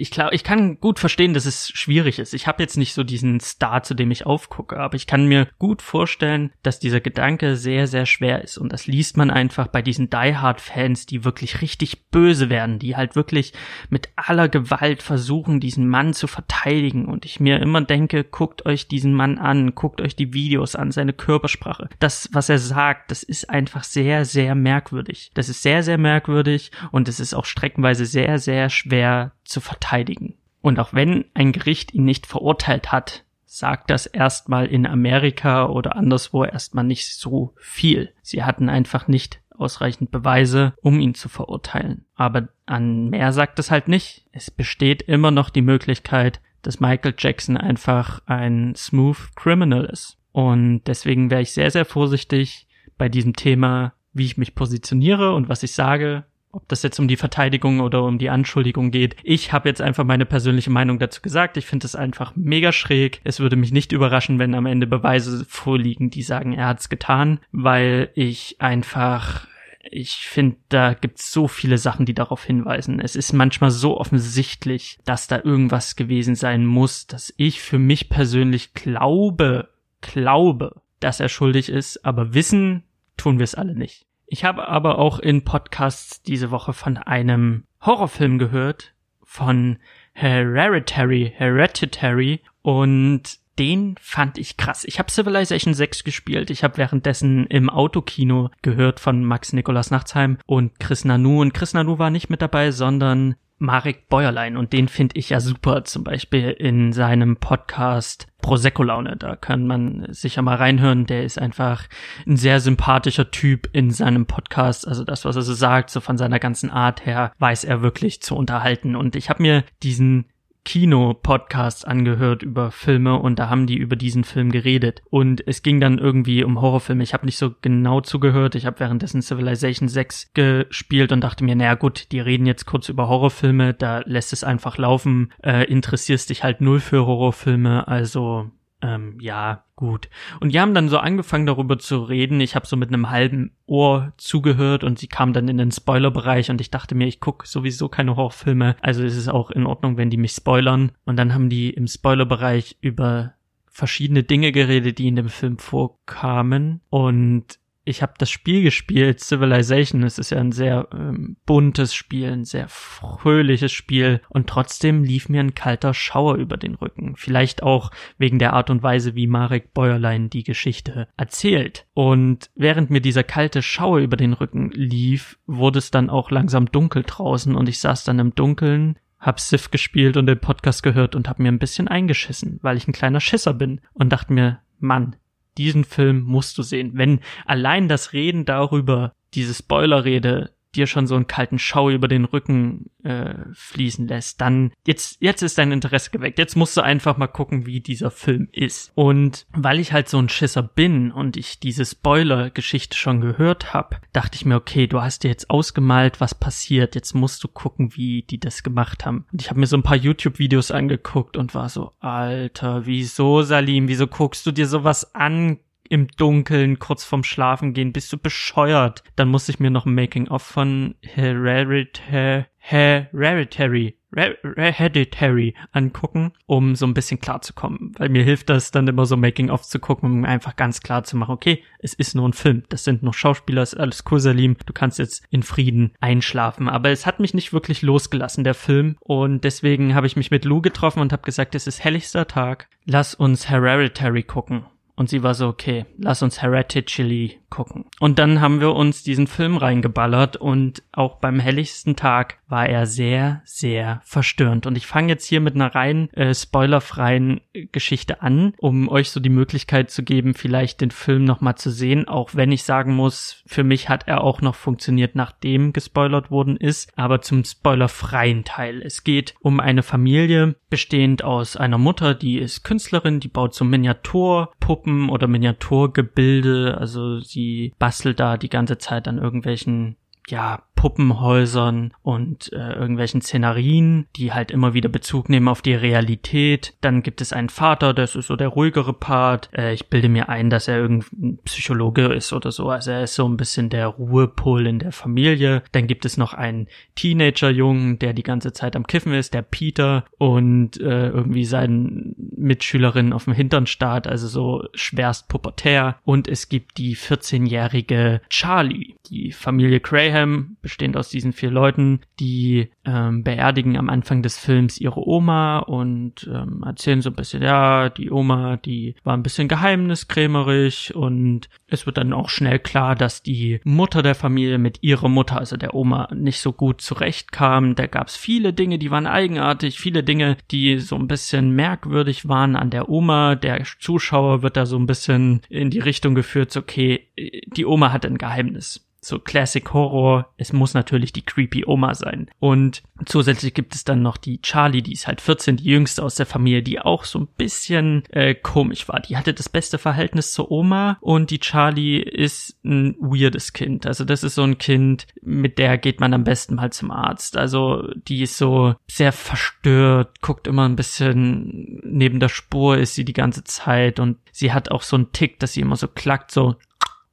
ich glaube, ich kann gut verstehen, dass es schwierig ist. Ich habe jetzt nicht so diesen Star, zu dem ich aufgucke, aber ich kann mir gut vorstellen, dass dieser Gedanke sehr, sehr schwer ist. Und das liest man einfach bei diesen Die Hard-Fans, die wirklich richtig böse werden, die halt wirklich mit aller Gewalt versuchen, diesen Mann zu verteidigen. Und ich mir immer denke, guckt euch diesen Mann an, guckt euch die Videos an, seine Körpersprache. Das, was er sagt, das ist einfach sehr, sehr merkwürdig. Das ist sehr, sehr merkwürdig und es ist auch streckenweise sehr, sehr schwer zu verteidigen. Und auch wenn ein Gericht ihn nicht verurteilt hat, sagt das erstmal in Amerika oder anderswo erstmal nicht so viel. Sie hatten einfach nicht ausreichend Beweise, um ihn zu verurteilen. Aber an mehr sagt es halt nicht. Es besteht immer noch die Möglichkeit, dass Michael Jackson einfach ein smooth Criminal ist. Und deswegen wäre ich sehr, sehr vorsichtig bei diesem Thema, wie ich mich positioniere und was ich sage, ob das jetzt um die Verteidigung oder um die Anschuldigung geht. Ich habe jetzt einfach meine persönliche Meinung dazu gesagt. Ich finde es einfach mega schräg. Es würde mich nicht überraschen, wenn am Ende Beweise vorliegen, die sagen, er hat's getan, weil ich einfach ich finde, da gibt's so viele Sachen, die darauf hinweisen. Es ist manchmal so offensichtlich, dass da irgendwas gewesen sein muss, dass ich für mich persönlich glaube, glaube, dass er schuldig ist, aber wissen tun wir es alle nicht. Ich habe aber auch in Podcasts diese Woche von einem Horrorfilm gehört, von Hereditary, Hereditary und den fand ich krass. Ich habe Civilization 6 gespielt. Ich habe währenddessen im Autokino gehört von Max Nikolas Nachtsheim und Chris Nanu. Und Chris Nanu war nicht mit dabei, sondern Marek Bäuerlein und den finde ich ja super, zum Beispiel in seinem Podcast Prosecco Laune. Da kann man sicher mal reinhören. Der ist einfach ein sehr sympathischer Typ in seinem Podcast. Also das, was er so sagt, so von seiner ganzen Art her, weiß er wirklich zu unterhalten. Und ich habe mir diesen Kino-Podcasts angehört über Filme und da haben die über diesen Film geredet. Und es ging dann irgendwie um Horrorfilme. Ich habe nicht so genau zugehört. Ich habe währenddessen Civilization 6 gespielt und dachte mir, naja gut, die reden jetzt kurz über Horrorfilme, da lässt es einfach laufen. Äh, interessierst dich halt null für Horrorfilme, also ähm, ja, gut. Und die haben dann so angefangen darüber zu reden. Ich habe so mit einem halben Ohr zugehört und sie kam dann in den Spoilerbereich und ich dachte mir, ich gucke sowieso keine Horrorfilme, also ist es auch in Ordnung, wenn die mich spoilern. Und dann haben die im Spoilerbereich über verschiedene Dinge geredet, die in dem Film vorkamen und ich habe das Spiel gespielt, Civilization. Es ist ja ein sehr ähm, buntes Spiel, ein sehr fröhliches Spiel. Und trotzdem lief mir ein kalter Schauer über den Rücken. Vielleicht auch wegen der Art und Weise, wie Marek Bäuerlein die Geschichte erzählt. Und während mir dieser kalte Schauer über den Rücken lief, wurde es dann auch langsam dunkel draußen und ich saß dann im Dunkeln hab Sif gespielt und den Podcast gehört und hab mir ein bisschen eingeschissen, weil ich ein kleiner Schisser bin und dachte mir, Mann, diesen Film musst du sehen. Wenn allein das Reden darüber, diese Spoilerrede, dir schon so einen kalten Schau über den Rücken äh, fließen lässt, dann jetzt jetzt ist dein Interesse geweckt. Jetzt musst du einfach mal gucken, wie dieser Film ist. Und weil ich halt so ein Schisser bin und ich diese Spoiler-Geschichte schon gehört habe, dachte ich mir, okay, du hast dir jetzt ausgemalt, was passiert. Jetzt musst du gucken, wie die das gemacht haben. Und ich habe mir so ein paar YouTube-Videos angeguckt und war so, Alter, wieso Salim? Wieso guckst du dir sowas an? Im Dunkeln kurz vorm Schlafen gehen, bist du bescheuert. Dann muss ich mir noch ein Making-of von Hereditary, Hereditary, Hereditary angucken, um so ein bisschen klar zu kommen. Weil mir hilft das dann immer so Making-of zu gucken, um einfach ganz klar zu machen, okay, es ist nur ein Film, das sind nur Schauspieler, ist alles cool, Salim, du kannst jetzt in Frieden einschlafen. Aber es hat mich nicht wirklich losgelassen, der Film. Und deswegen habe ich mich mit Lou getroffen und habe gesagt, es ist helligster Tag, lass uns Hereditary gucken. Und sie war so, okay, lass uns Hereditary gucken. Und dann haben wir uns diesen Film reingeballert und auch beim helligsten Tag war er sehr, sehr verstörend. Und ich fange jetzt hier mit einer rein äh, spoilerfreien Geschichte an, um euch so die Möglichkeit zu geben, vielleicht den Film nochmal zu sehen, auch wenn ich sagen muss, für mich hat er auch noch funktioniert, nachdem gespoilert worden ist, aber zum spoilerfreien Teil. Es geht um eine Familie, bestehend aus einer Mutter, die ist Künstlerin, die baut so Miniaturpuppen oder Miniaturgebilde, also sie bastelt da die ganze Zeit an irgendwelchen ja, Puppenhäusern und äh, irgendwelchen Szenarien, die halt immer wieder Bezug nehmen auf die Realität. Dann gibt es einen Vater, das ist so der ruhigere Part. Äh, ich bilde mir ein, dass er irgendein Psychologe ist oder so. Also er ist so ein bisschen der Ruhepol in der Familie. Dann gibt es noch einen Teenager-Jungen, der die ganze Zeit am Kiffen ist, der Peter und äh, irgendwie seinen Mitschülerin auf dem Hintern starrt, also so schwerst pubertär. Und es gibt die 14-jährige Charlie. Die Familie Graham bestehend aus diesen vier Leuten, die ähm, beerdigen am Anfang des Films ihre Oma und ähm, erzählen so ein bisschen, ja, die Oma, die war ein bisschen geheimniskrämerig und es wird dann auch schnell klar, dass die Mutter der Familie mit ihrer Mutter, also der Oma, nicht so gut zurechtkam. Da gab es viele Dinge, die waren eigenartig, viele Dinge, die so ein bisschen merkwürdig waren an der Oma. Der Zuschauer wird da so ein bisschen in die Richtung geführt, okay, die Oma hat ein Geheimnis so Classic Horror, es muss natürlich die creepy Oma sein. Und zusätzlich gibt es dann noch die Charlie, die ist halt 14, die jüngste aus der Familie, die auch so ein bisschen äh, komisch war. Die hatte das beste Verhältnis zur Oma und die Charlie ist ein weirdes Kind. Also das ist so ein Kind, mit der geht man am besten mal zum Arzt. Also die ist so sehr verstört, guckt immer ein bisschen neben der Spur ist sie die ganze Zeit und sie hat auch so einen Tick, dass sie immer so klackt, so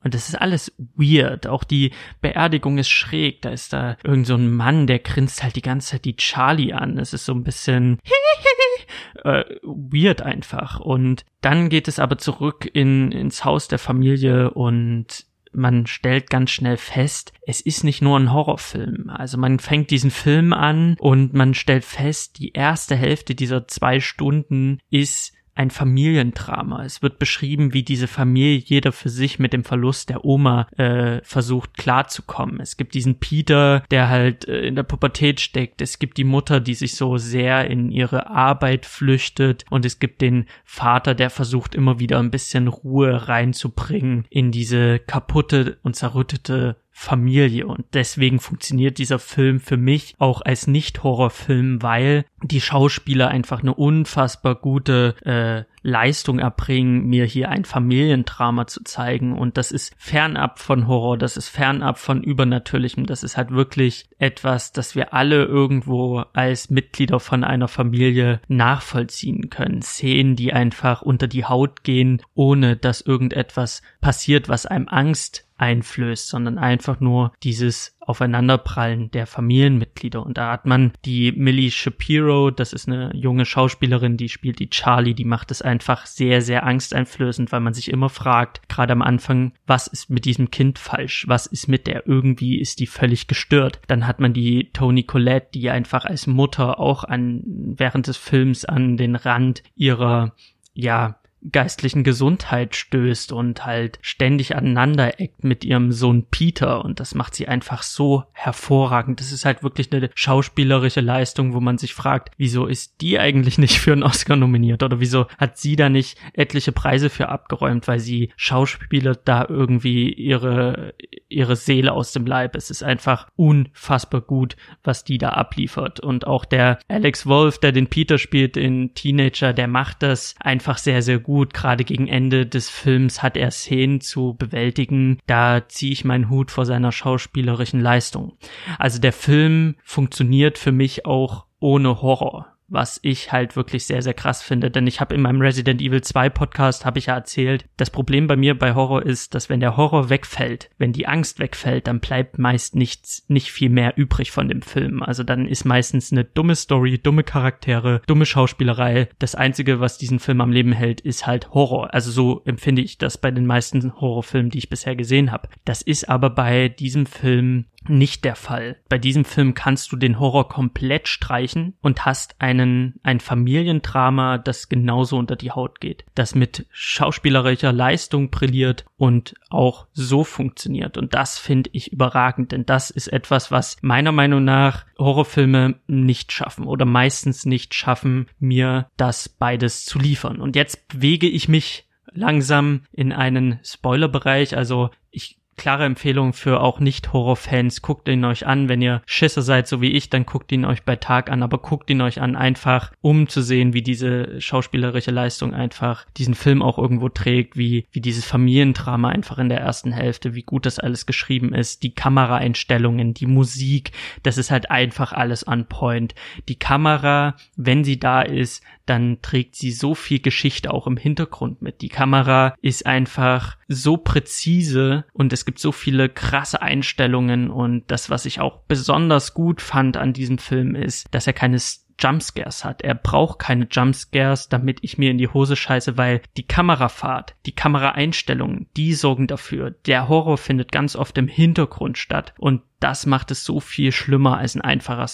und das ist alles weird. Auch die Beerdigung ist schräg. Da ist da irgend so ein Mann, der grinst halt die ganze Zeit die Charlie an. Es ist so ein bisschen äh, weird einfach. Und dann geht es aber zurück in, ins Haus der Familie und man stellt ganz schnell fest, es ist nicht nur ein Horrorfilm. Also man fängt diesen Film an und man stellt fest, die erste Hälfte dieser zwei Stunden ist ein Familiendrama. Es wird beschrieben, wie diese Familie jeder für sich mit dem Verlust der Oma äh, versucht klarzukommen. Es gibt diesen Peter, der halt äh, in der Pubertät steckt. Es gibt die Mutter, die sich so sehr in ihre Arbeit flüchtet. Und es gibt den Vater, der versucht immer wieder ein bisschen Ruhe reinzubringen in diese kaputte und zerrüttete Familie. Und deswegen funktioniert dieser Film für mich auch als Nicht-Horrorfilm, weil die Schauspieler einfach eine unfassbar gute äh, Leistung erbringen, mir hier ein Familiendrama zu zeigen und das ist fernab von Horror, das ist fernab von Übernatürlichem, das ist halt wirklich etwas, das wir alle irgendwo als Mitglieder von einer Familie nachvollziehen können. Szenen, die einfach unter die Haut gehen, ohne dass irgendetwas passiert, was einem Angst einflößt, sondern einfach nur dieses Aufeinanderprallen der Familienmitglieder. Und da hat man die Millie Shapiro, das ist eine junge Schauspielerin, die spielt die Charlie, die macht es einfach sehr, sehr angsteinflößend, weil man sich immer fragt, gerade am Anfang, was ist mit diesem Kind falsch? Was ist mit der? Irgendwie ist die völlig gestört. Dann hat man die Toni Collette, die einfach als Mutter auch an, während des Films an den Rand ihrer, ja, geistlichen Gesundheit stößt und halt ständig aneinander eckt mit ihrem Sohn Peter und das macht sie einfach so hervorragend. Das ist halt wirklich eine schauspielerische Leistung, wo man sich fragt, wieso ist die eigentlich nicht für einen Oscar nominiert oder wieso hat sie da nicht etliche Preise für abgeräumt, weil sie Schauspieler da irgendwie ihre ihre Seele aus dem Leib. Es ist einfach unfassbar gut, was die da abliefert und auch der Alex Wolf, der den Peter spielt, den Teenager, der macht das einfach sehr sehr gut gut. Gerade gegen Ende des Films hat er Szenen zu bewältigen. Da ziehe ich meinen Hut vor seiner schauspielerischen Leistung. Also der Film funktioniert für mich auch ohne Horror was ich halt wirklich sehr, sehr krass finde. Denn ich habe in meinem Resident Evil 2 Podcast, habe ich ja erzählt, das Problem bei mir bei Horror ist, dass wenn der Horror wegfällt, wenn die Angst wegfällt, dann bleibt meist nichts, nicht viel mehr übrig von dem Film. Also dann ist meistens eine dumme Story, dumme Charaktere, dumme Schauspielerei. Das Einzige, was diesen Film am Leben hält, ist halt Horror. Also so empfinde ich das bei den meisten Horrorfilmen, die ich bisher gesehen habe. Das ist aber bei diesem Film nicht der Fall. Bei diesem Film kannst du den Horror komplett streichen und hast einen, ein Familiendrama, das genauso unter die Haut geht, das mit schauspielerischer Leistung brilliert und auch so funktioniert. Und das finde ich überragend, denn das ist etwas, was meiner Meinung nach Horrorfilme nicht schaffen oder meistens nicht schaffen, mir das beides zu liefern. Und jetzt bewege ich mich langsam in einen Spoilerbereich. Also ich klare Empfehlung für auch Nicht-Horror-Fans. Guckt ihn euch an. Wenn ihr Schisser seid, so wie ich, dann guckt ihn euch bei Tag an. Aber guckt ihn euch an, einfach um zu sehen, wie diese schauspielerische Leistung einfach diesen Film auch irgendwo trägt, wie, wie dieses Familiendrama einfach in der ersten Hälfte, wie gut das alles geschrieben ist, die Kameraeinstellungen, die Musik, das ist halt einfach alles on point. Die Kamera, wenn sie da ist, dann trägt sie so viel Geschichte auch im Hintergrund mit. Die Kamera ist einfach so präzise und es gibt so viele krasse Einstellungen und das, was ich auch besonders gut fand an diesem Film ist, dass er keine Jumpscares hat. Er braucht keine Jumpscares, damit ich mir in die Hose scheiße, weil die Kamerafahrt, die Kameraeinstellungen, die sorgen dafür. Der Horror findet ganz oft im Hintergrund statt und das macht es so viel schlimmer als ein einfacher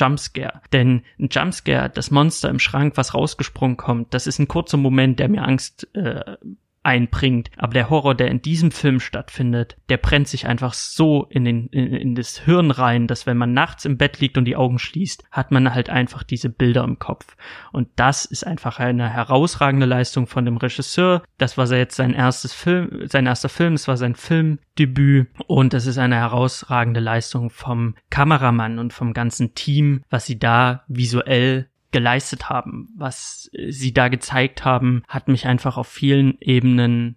Jumpscare. Denn ein Jumpscare, das Monster im Schrank, was rausgesprungen kommt, das ist ein kurzer Moment, der mir Angst äh, einbringt. Aber der Horror, der in diesem Film stattfindet, der brennt sich einfach so in, den, in, in das Hirn rein, dass wenn man nachts im Bett liegt und die Augen schließt, hat man halt einfach diese Bilder im Kopf. Und das ist einfach eine herausragende Leistung von dem Regisseur. Das war jetzt sein erstes Film, sein erster Film, es war sein Filmdebüt und es ist eine herausragende Leistung vom Kameramann und vom ganzen Team, was sie da visuell geleistet haben, was sie da gezeigt haben, hat mich einfach auf vielen Ebenen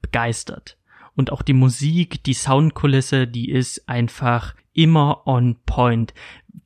begeistert. Und auch die Musik, die Soundkulisse, die ist einfach immer on point.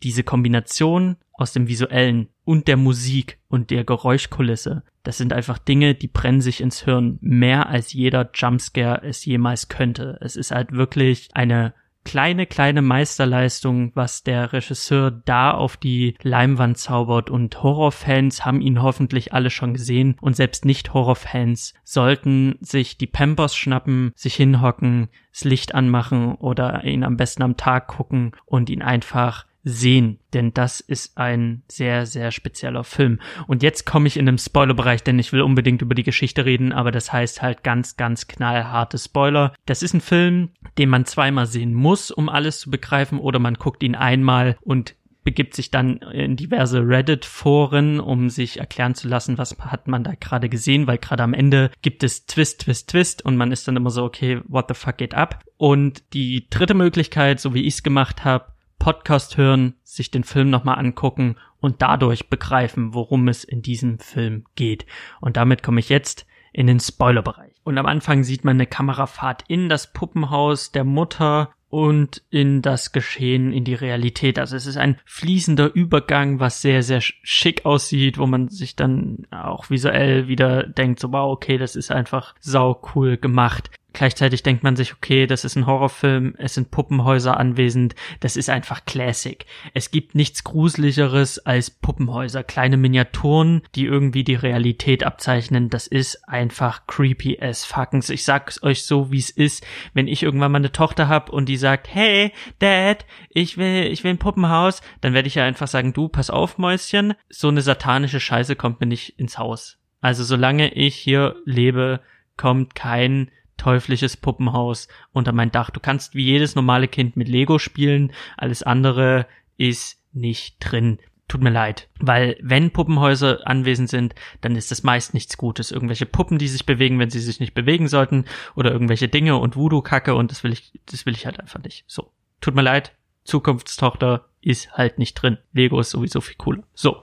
Diese Kombination aus dem visuellen und der Musik und der Geräuschkulisse, das sind einfach Dinge, die brennen sich ins Hirn mehr als jeder Jumpscare es jemals könnte. Es ist halt wirklich eine kleine, kleine Meisterleistung, was der Regisseur da auf die Leinwand zaubert. Und Horrorfans haben ihn hoffentlich alle schon gesehen. Und selbst nicht Horrorfans sollten sich die Pampers schnappen, sich hinhocken, das Licht anmachen oder ihn am besten am Tag gucken und ihn einfach sehen, denn das ist ein sehr, sehr spezieller Film. Und jetzt komme ich in den Spoilerbereich, denn ich will unbedingt über die Geschichte reden, aber das heißt halt ganz, ganz knallharte Spoiler. Das ist ein Film, den man zweimal sehen muss, um alles zu begreifen, oder man guckt ihn einmal und begibt sich dann in diverse Reddit-Foren, um sich erklären zu lassen, was hat man da gerade gesehen, weil gerade am Ende gibt es Twist, Twist, Twist und man ist dann immer so, okay, what the fuck geht ab? Und die dritte Möglichkeit, so wie ich es gemacht habe, Podcast hören, sich den Film nochmal angucken und dadurch begreifen, worum es in diesem Film geht. Und damit komme ich jetzt in den Spoilerbereich. Und am Anfang sieht man eine Kamerafahrt in das Puppenhaus der Mutter und in das Geschehen, in die Realität. Also es ist ein fließender Übergang, was sehr, sehr schick aussieht, wo man sich dann auch visuell wieder denkt, so wow, okay, das ist einfach sau cool gemacht. Gleichzeitig denkt man sich, okay, das ist ein Horrorfilm, es sind Puppenhäuser anwesend, das ist einfach Classic. Es gibt nichts Gruseligeres als Puppenhäuser, kleine Miniaturen, die irgendwie die Realität abzeichnen. Das ist einfach creepy as fuckens. Ich sag's euch so, wie es ist. Wenn ich irgendwann mal eine Tochter hab und die sagt, hey, Dad, ich will, ich will ein Puppenhaus, dann werde ich ja einfach sagen, du, pass auf, Mäuschen, so eine satanische Scheiße kommt mir nicht ins Haus. Also solange ich hier lebe, kommt kein teuflisches Puppenhaus unter mein Dach. Du kannst wie jedes normale Kind mit Lego spielen, alles andere ist nicht drin. Tut mir leid, weil wenn Puppenhäuser anwesend sind, dann ist das meist nichts Gutes. Irgendwelche Puppen, die sich bewegen, wenn sie sich nicht bewegen sollten, oder irgendwelche Dinge und Voodoo-Kacke und das will ich, das will ich halt einfach nicht. So, tut mir leid, Zukunftstochter ist halt nicht drin. Lego ist sowieso viel cooler. So.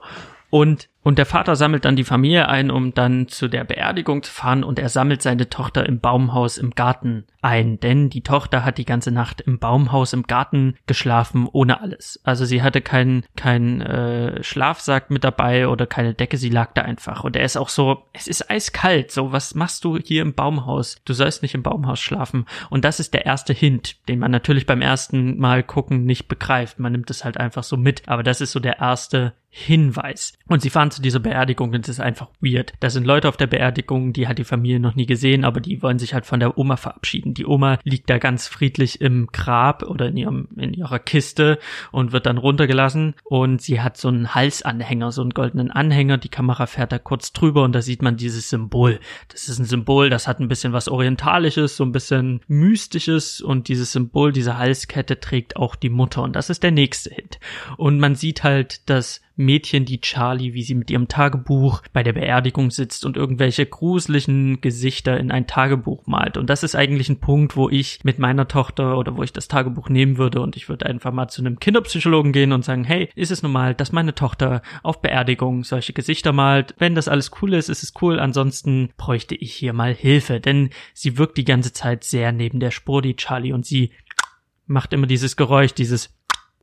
Und und der Vater sammelt dann die Familie ein, um dann zu der Beerdigung zu fahren und er sammelt seine Tochter im Baumhaus im Garten ein, denn die Tochter hat die ganze Nacht im Baumhaus im Garten geschlafen ohne alles. Also sie hatte keinen keinen äh, Schlafsack mit dabei oder keine Decke, sie lag da einfach und er ist auch so, es ist eiskalt, so was machst du hier im Baumhaus? Du sollst nicht im Baumhaus schlafen und das ist der erste Hint, den man natürlich beim ersten Mal gucken nicht begreift. Man nimmt es halt einfach so mit, aber das ist so der erste Hinweis. Und sie fahren zu dieser Beerdigung und es ist einfach weird. Da sind Leute auf der Beerdigung, die hat die Familie noch nie gesehen, aber die wollen sich halt von der Oma verabschieden. Die Oma liegt da ganz friedlich im Grab oder in ihrem, in ihrer Kiste und wird dann runtergelassen und sie hat so einen Halsanhänger, so einen goldenen Anhänger. Die Kamera fährt da kurz drüber und da sieht man dieses Symbol. Das ist ein Symbol, das hat ein bisschen was Orientalisches, so ein bisschen Mystisches und dieses Symbol, diese Halskette trägt auch die Mutter und das ist der nächste Hit. Und man sieht halt, dass Mädchen, die Charlie, wie sie mit ihrem Tagebuch bei der Beerdigung sitzt und irgendwelche gruseligen Gesichter in ein Tagebuch malt. Und das ist eigentlich ein Punkt, wo ich mit meiner Tochter oder wo ich das Tagebuch nehmen würde und ich würde einfach mal zu einem Kinderpsychologen gehen und sagen, hey, ist es normal, dass meine Tochter auf Beerdigung solche Gesichter malt? Wenn das alles cool ist, ist es cool. Ansonsten bräuchte ich hier mal Hilfe, denn sie wirkt die ganze Zeit sehr neben der Spur, die Charlie, und sie macht immer dieses Geräusch, dieses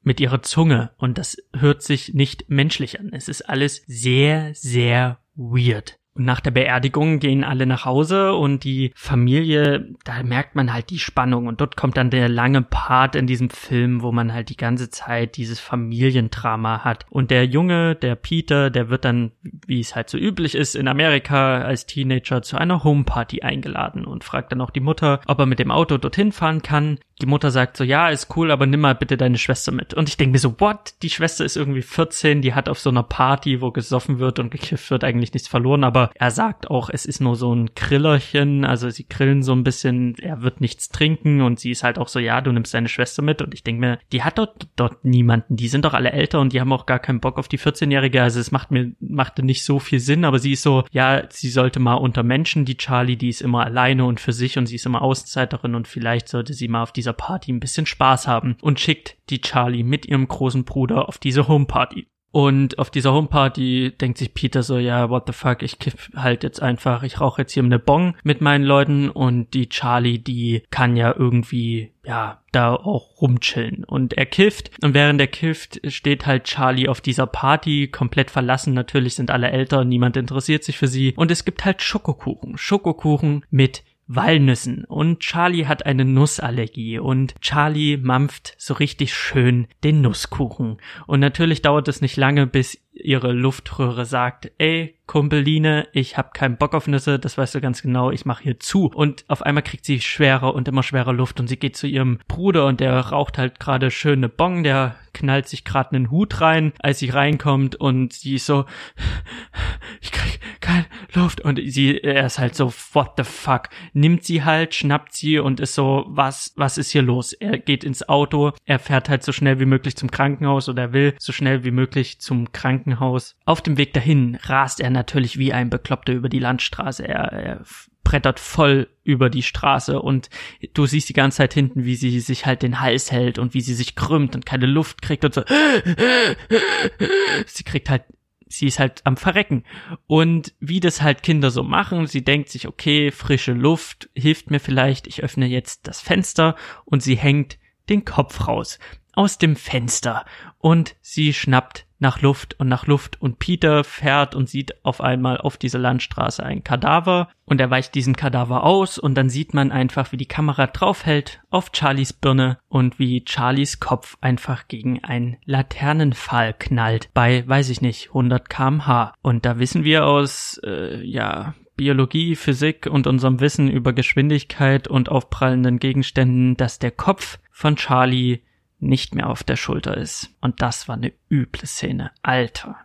mit ihrer Zunge und das hört sich nicht menschlich an. Es ist alles sehr, sehr weird. Nach der Beerdigung gehen alle nach Hause und die Familie, da merkt man halt die Spannung und dort kommt dann der lange Part in diesem Film, wo man halt die ganze Zeit dieses Familiendrama hat. Und der Junge, der Peter, der wird dann, wie es halt so üblich ist, in Amerika als Teenager zu einer Homeparty eingeladen und fragt dann auch die Mutter, ob er mit dem Auto dorthin fahren kann. Die Mutter sagt so, ja, ist cool, aber nimm mal bitte deine Schwester mit. Und ich denke mir so, what? Die Schwester ist irgendwie 14, die hat auf so einer Party, wo gesoffen wird und gekifft wird, eigentlich nichts verloren, aber er sagt auch, es ist nur so ein Grillerchen, also sie grillen so ein bisschen, er wird nichts trinken und sie ist halt auch so, ja, du nimmst deine Schwester mit. Und ich denke mir, die hat dort, dort niemanden, die sind doch alle älter und die haben auch gar keinen Bock auf die 14-Jährige, also es macht mir, machte nicht so viel Sinn, aber sie ist so, ja, sie sollte mal unter Menschen, die Charlie, die ist immer alleine und für sich und sie ist immer Auszeiterin und vielleicht sollte sie mal auf dieser Party ein bisschen Spaß haben und schickt die Charlie mit ihrem großen Bruder auf diese Homeparty. Und auf dieser Homeparty denkt sich Peter so, ja, what the fuck, ich kiff halt jetzt einfach, ich rauche jetzt hier eine Bong mit meinen Leuten und die Charlie, die kann ja irgendwie, ja, da auch rumchillen. Und er kifft und während er kifft, steht halt Charlie auf dieser Party, komplett verlassen, natürlich sind alle älter, niemand interessiert sich für sie. Und es gibt halt Schokokuchen, Schokokuchen mit Walnüssen und Charlie hat eine Nussallergie und Charlie mampft so richtig schön den Nusskuchen. Und natürlich dauert es nicht lange, bis ihre Luftröhre sagt, ey, Kumpeline, ich hab keinen Bock auf Nüsse, das weißt du ganz genau, ich mach hier zu. Und auf einmal kriegt sie schwerer und immer schwerer Luft und sie geht zu ihrem Bruder und der raucht halt gerade schöne Bong, der knallt sich gerade einen Hut rein, als sie reinkommt und sie ist so, ich krieg keine Luft und sie, er ist halt so, what the fuck, nimmt sie halt, schnappt sie und ist so, was, was ist hier los? Er geht ins Auto, er fährt halt so schnell wie möglich zum Krankenhaus oder er will so schnell wie möglich zum Krankenhaus. Auf dem Weg dahin rast er natürlich wie ein Bekloppter über die Landstraße. Er, er brettert voll über die Straße und du siehst die ganze Zeit hinten, wie sie sich halt den Hals hält und wie sie sich krümmt und keine Luft kriegt und so. Sie kriegt halt sie ist halt am Verrecken. Und wie das halt Kinder so machen, sie denkt sich, okay, frische Luft hilft mir vielleicht, ich öffne jetzt das Fenster und sie hängt den Kopf raus aus dem Fenster und sie schnappt nach Luft und nach Luft. Und Peter fährt und sieht auf einmal auf dieser Landstraße ein Kadaver. Und er weicht diesem Kadaver aus. Und dann sieht man einfach, wie die Kamera draufhält auf Charlies Birne und wie Charlies Kopf einfach gegen einen Laternenpfahl knallt bei, weiß ich nicht, 100 kmh. Und da wissen wir aus, äh, ja, Biologie, Physik und unserem Wissen über Geschwindigkeit und aufprallenden Gegenständen, dass der Kopf von Charlie nicht mehr auf der Schulter ist. Und das war eine üble Szene. Alter.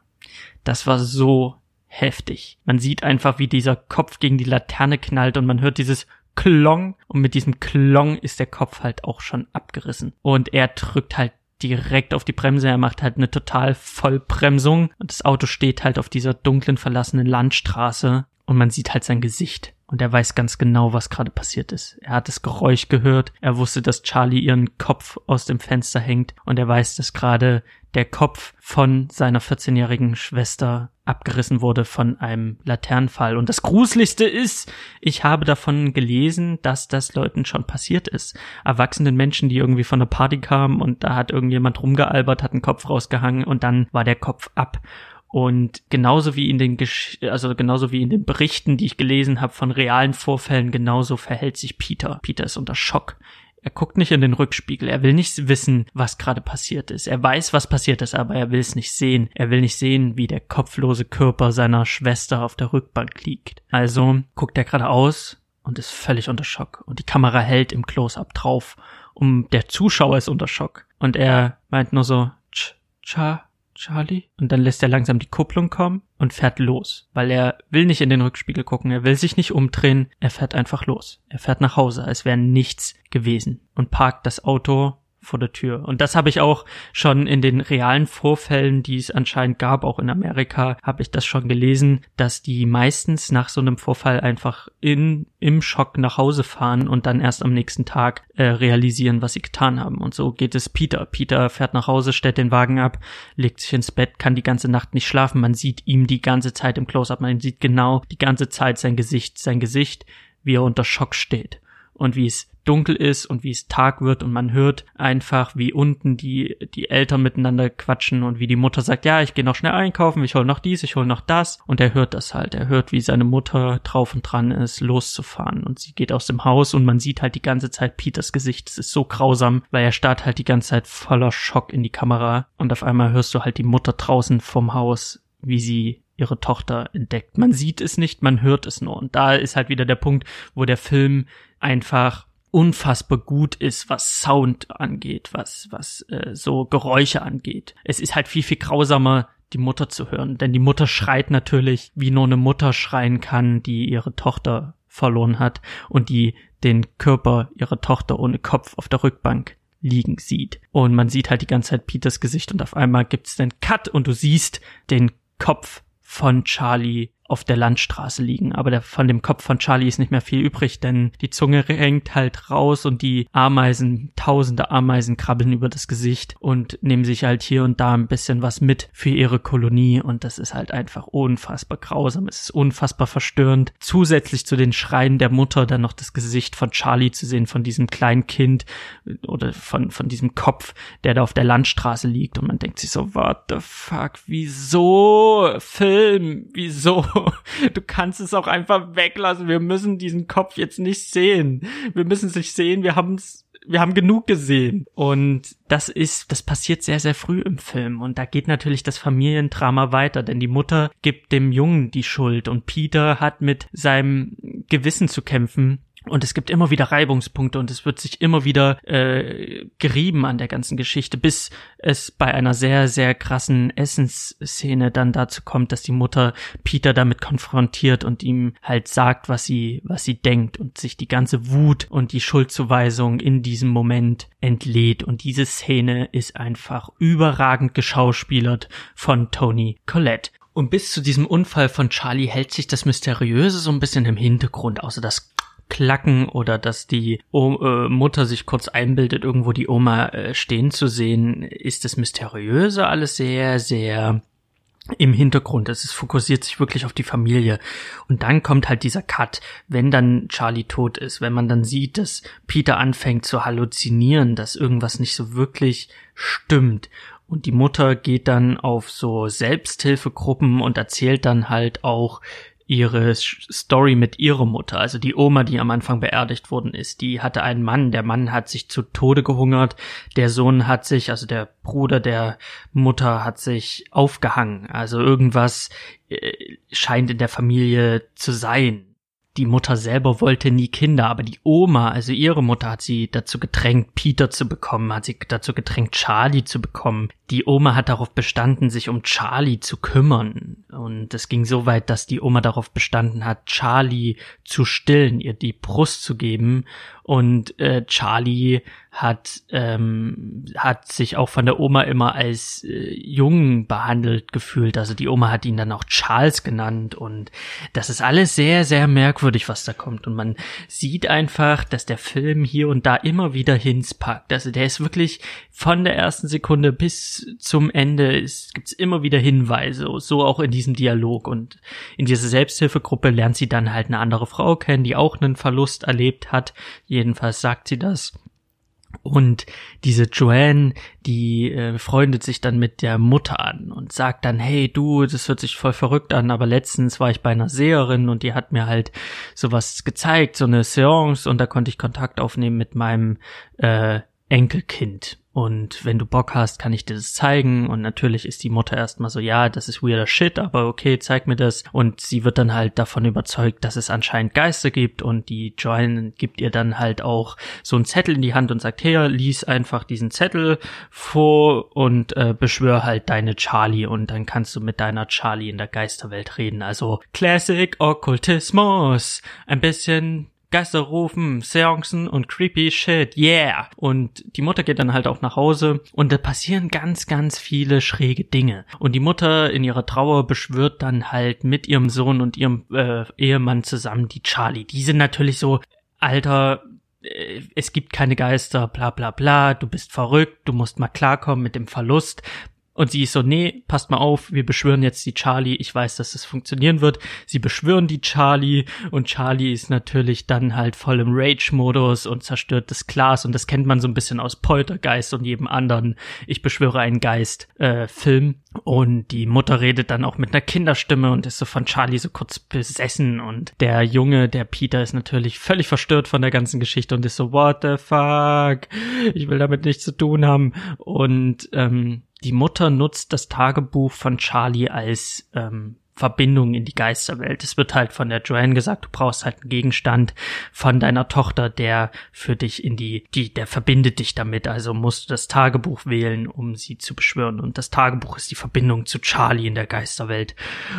Das war so heftig. Man sieht einfach, wie dieser Kopf gegen die Laterne knallt und man hört dieses Klong und mit diesem Klong ist der Kopf halt auch schon abgerissen. Und er drückt halt direkt auf die Bremse, er macht halt eine total Vollbremsung und das Auto steht halt auf dieser dunklen verlassenen Landstraße und man sieht halt sein Gesicht. Und er weiß ganz genau, was gerade passiert ist. Er hat das Geräusch gehört, er wusste, dass Charlie ihren Kopf aus dem Fenster hängt und er weiß, dass gerade der Kopf von seiner 14-jährigen Schwester abgerissen wurde von einem Laternenfall. Und das Gruseligste ist, ich habe davon gelesen, dass das Leuten schon passiert ist. Erwachsenen Menschen, die irgendwie von einer Party kamen und da hat irgendjemand rumgealbert, hat einen Kopf rausgehangen und dann war der Kopf ab. Und genauso wie in den Gesch also genauso wie in den Berichten, die ich gelesen habe von realen Vorfällen, genauso verhält sich Peter. Peter ist unter Schock. Er guckt nicht in den Rückspiegel, er will nicht wissen, was gerade passiert ist. Er weiß, was passiert ist, aber er will es nicht sehen. Er will nicht sehen, wie der kopflose Körper seiner Schwester auf der Rückbank liegt. Also guckt er gerade aus und ist völlig unter Schock. Und die Kamera hält im Close-up drauf. Und der Zuschauer ist unter Schock. Und er meint nur so, tsch, tscha, Charlie. Und dann lässt er langsam die Kupplung kommen und fährt los, weil er will nicht in den Rückspiegel gucken, er will sich nicht umdrehen, er fährt einfach los. Er fährt nach Hause, als wäre nichts gewesen und parkt das Auto vor der Tür. Und das habe ich auch schon in den realen Vorfällen, die es anscheinend gab, auch in Amerika, habe ich das schon gelesen, dass die meistens nach so einem Vorfall einfach in, im Schock nach Hause fahren und dann erst am nächsten Tag äh, realisieren, was sie getan haben. Und so geht es Peter. Peter fährt nach Hause, stellt den Wagen ab, legt sich ins Bett, kann die ganze Nacht nicht schlafen. Man sieht ihm die ganze Zeit im Close-up, man sieht genau die ganze Zeit sein Gesicht, sein Gesicht, wie er unter Schock steht und wie es dunkel ist und wie es Tag wird und man hört einfach, wie unten die, die Eltern miteinander quatschen und wie die Mutter sagt, ja, ich gehe noch schnell einkaufen, ich hol noch dies, ich hol noch das und er hört das halt. Er hört, wie seine Mutter drauf und dran ist, loszufahren und sie geht aus dem Haus und man sieht halt die ganze Zeit Peters Gesicht. Es ist so grausam, weil er starrt halt die ganze Zeit voller Schock in die Kamera und auf einmal hörst du halt die Mutter draußen vom Haus, wie sie ihre Tochter entdeckt. Man sieht es nicht, man hört es nur. Und da ist halt wieder der Punkt, wo der Film einfach unfassbar gut ist, was Sound angeht, was was äh, so Geräusche angeht. Es ist halt viel viel grausamer die Mutter zu hören, denn die Mutter schreit natürlich, wie nur eine Mutter schreien kann, die ihre Tochter verloren hat und die den Körper ihrer Tochter ohne Kopf auf der Rückbank liegen sieht. Und man sieht halt die ganze Zeit Peters Gesicht und auf einmal gibt's den Cut und du siehst den Kopf von Charlie auf der Landstraße liegen. Aber der, von dem Kopf von Charlie ist nicht mehr viel übrig, denn die Zunge hängt halt raus und die Ameisen, tausende Ameisen krabbeln über das Gesicht und nehmen sich halt hier und da ein bisschen was mit für ihre Kolonie und das ist halt einfach unfassbar grausam. Es ist unfassbar verstörend. Zusätzlich zu den Schreien der Mutter dann noch das Gesicht von Charlie zu sehen, von diesem kleinen Kind oder von, von diesem Kopf, der da auf der Landstraße liegt und man denkt sich so, what the fuck, wieso Film, wieso? Du kannst es auch einfach weglassen. Wir müssen diesen Kopf jetzt nicht sehen. Wir müssen es nicht sehen. Wir haben es wir haben genug gesehen. Und das ist, das passiert sehr, sehr früh im Film. Und da geht natürlich das Familiendrama weiter, denn die Mutter gibt dem Jungen die Schuld und Peter hat mit seinem Gewissen zu kämpfen und es gibt immer wieder Reibungspunkte und es wird sich immer wieder äh, gerieben an der ganzen Geschichte, bis es bei einer sehr, sehr krassen Essensszene dann dazu kommt, dass die Mutter Peter damit konfrontiert und ihm halt sagt, was sie, was sie denkt und sich die ganze Wut und die Schuldzuweisung in diesem Moment entlädt. Und diese Szene ist einfach überragend geschauspielert von Tony Collette. Und bis zu diesem Unfall von Charlie hält sich das Mysteriöse so ein bisschen im Hintergrund, außer das klacken oder dass die o äh, Mutter sich kurz einbildet, irgendwo die Oma äh, stehen zu sehen, ist das Mysteriöse alles sehr, sehr im Hintergrund. Es ist, fokussiert sich wirklich auf die Familie. Und dann kommt halt dieser Cut, wenn dann Charlie tot ist, wenn man dann sieht, dass Peter anfängt zu halluzinieren, dass irgendwas nicht so wirklich stimmt. Und die Mutter geht dann auf so Selbsthilfegruppen und erzählt dann halt auch, ihre Story mit ihrer Mutter, also die Oma, die am Anfang beerdigt worden ist, die hatte einen Mann, der Mann hat sich zu Tode gehungert, der Sohn hat sich, also der Bruder der Mutter hat sich aufgehangen, also irgendwas äh, scheint in der Familie zu sein die Mutter selber wollte nie Kinder, aber die Oma, also ihre Mutter, hat sie dazu gedrängt, Peter zu bekommen, hat sie dazu gedrängt, Charlie zu bekommen. Die Oma hat darauf bestanden, sich um Charlie zu kümmern. Und es ging so weit, dass die Oma darauf bestanden hat, Charlie zu stillen, ihr die Brust zu geben. Und äh, Charlie hat, ähm, hat sich auch von der Oma immer als äh, Jungen behandelt gefühlt. Also die Oma hat ihn dann auch Charles genannt und das ist alles sehr, sehr merkwürdig, was da kommt. Und man sieht einfach, dass der Film hier und da immer wieder Hints packt. Also der ist wirklich von der ersten Sekunde bis zum Ende ist, gibt's immer wieder Hinweise, so auch in diesem Dialog. Und in dieser Selbsthilfegruppe lernt sie dann halt eine andere Frau kennen, die auch einen Verlust erlebt hat. Jedenfalls sagt sie das. Und diese Joanne, die äh, freundet sich dann mit der Mutter an und sagt dann, hey du, das hört sich voll verrückt an, aber letztens war ich bei einer Seherin und die hat mir halt sowas gezeigt, so eine Seance und da konnte ich Kontakt aufnehmen mit meinem äh, Enkelkind. Und wenn du Bock hast, kann ich dir das zeigen. Und natürlich ist die Mutter erstmal so, ja, das ist weirder Shit, aber okay, zeig mir das. Und sie wird dann halt davon überzeugt, dass es anscheinend Geister gibt. Und die Joanne gibt ihr dann halt auch so einen Zettel in die Hand und sagt, hey, lies einfach diesen Zettel vor und äh, beschwör halt deine Charlie. Und dann kannst du mit deiner Charlie in der Geisterwelt reden. Also Classic Okkultismus. Ein bisschen Geister rufen, Seancen und creepy shit, yeah. Und die Mutter geht dann halt auch nach Hause und da passieren ganz, ganz viele schräge Dinge. Und die Mutter in ihrer Trauer beschwört dann halt mit ihrem Sohn und ihrem äh, Ehemann zusammen die Charlie. Die sind natürlich so, Alter, äh, es gibt keine Geister, bla bla bla, du bist verrückt, du musst mal klarkommen mit dem Verlust, und sie ist so, nee, passt mal auf, wir beschwören jetzt die Charlie. Ich weiß, dass das funktionieren wird. Sie beschwören die Charlie und Charlie ist natürlich dann halt voll im Rage-Modus und zerstört das Glas und das kennt man so ein bisschen aus Poltergeist und jedem anderen Ich beschwöre einen Geist äh, Film. Und die Mutter redet dann auch mit einer Kinderstimme und ist so von Charlie so kurz besessen und der Junge, der Peter, ist natürlich völlig verstört von der ganzen Geschichte und ist so, what the fuck? Ich will damit nichts zu tun haben. Und ähm, die Mutter nutzt das Tagebuch von Charlie als ähm, Verbindung in die Geisterwelt. Es wird halt von der Joanne gesagt, du brauchst halt einen Gegenstand von deiner Tochter, der für dich in die, die, der verbindet dich damit. Also musst du das Tagebuch wählen, um sie zu beschwören. Und das Tagebuch ist die Verbindung zu Charlie in der Geisterwelt.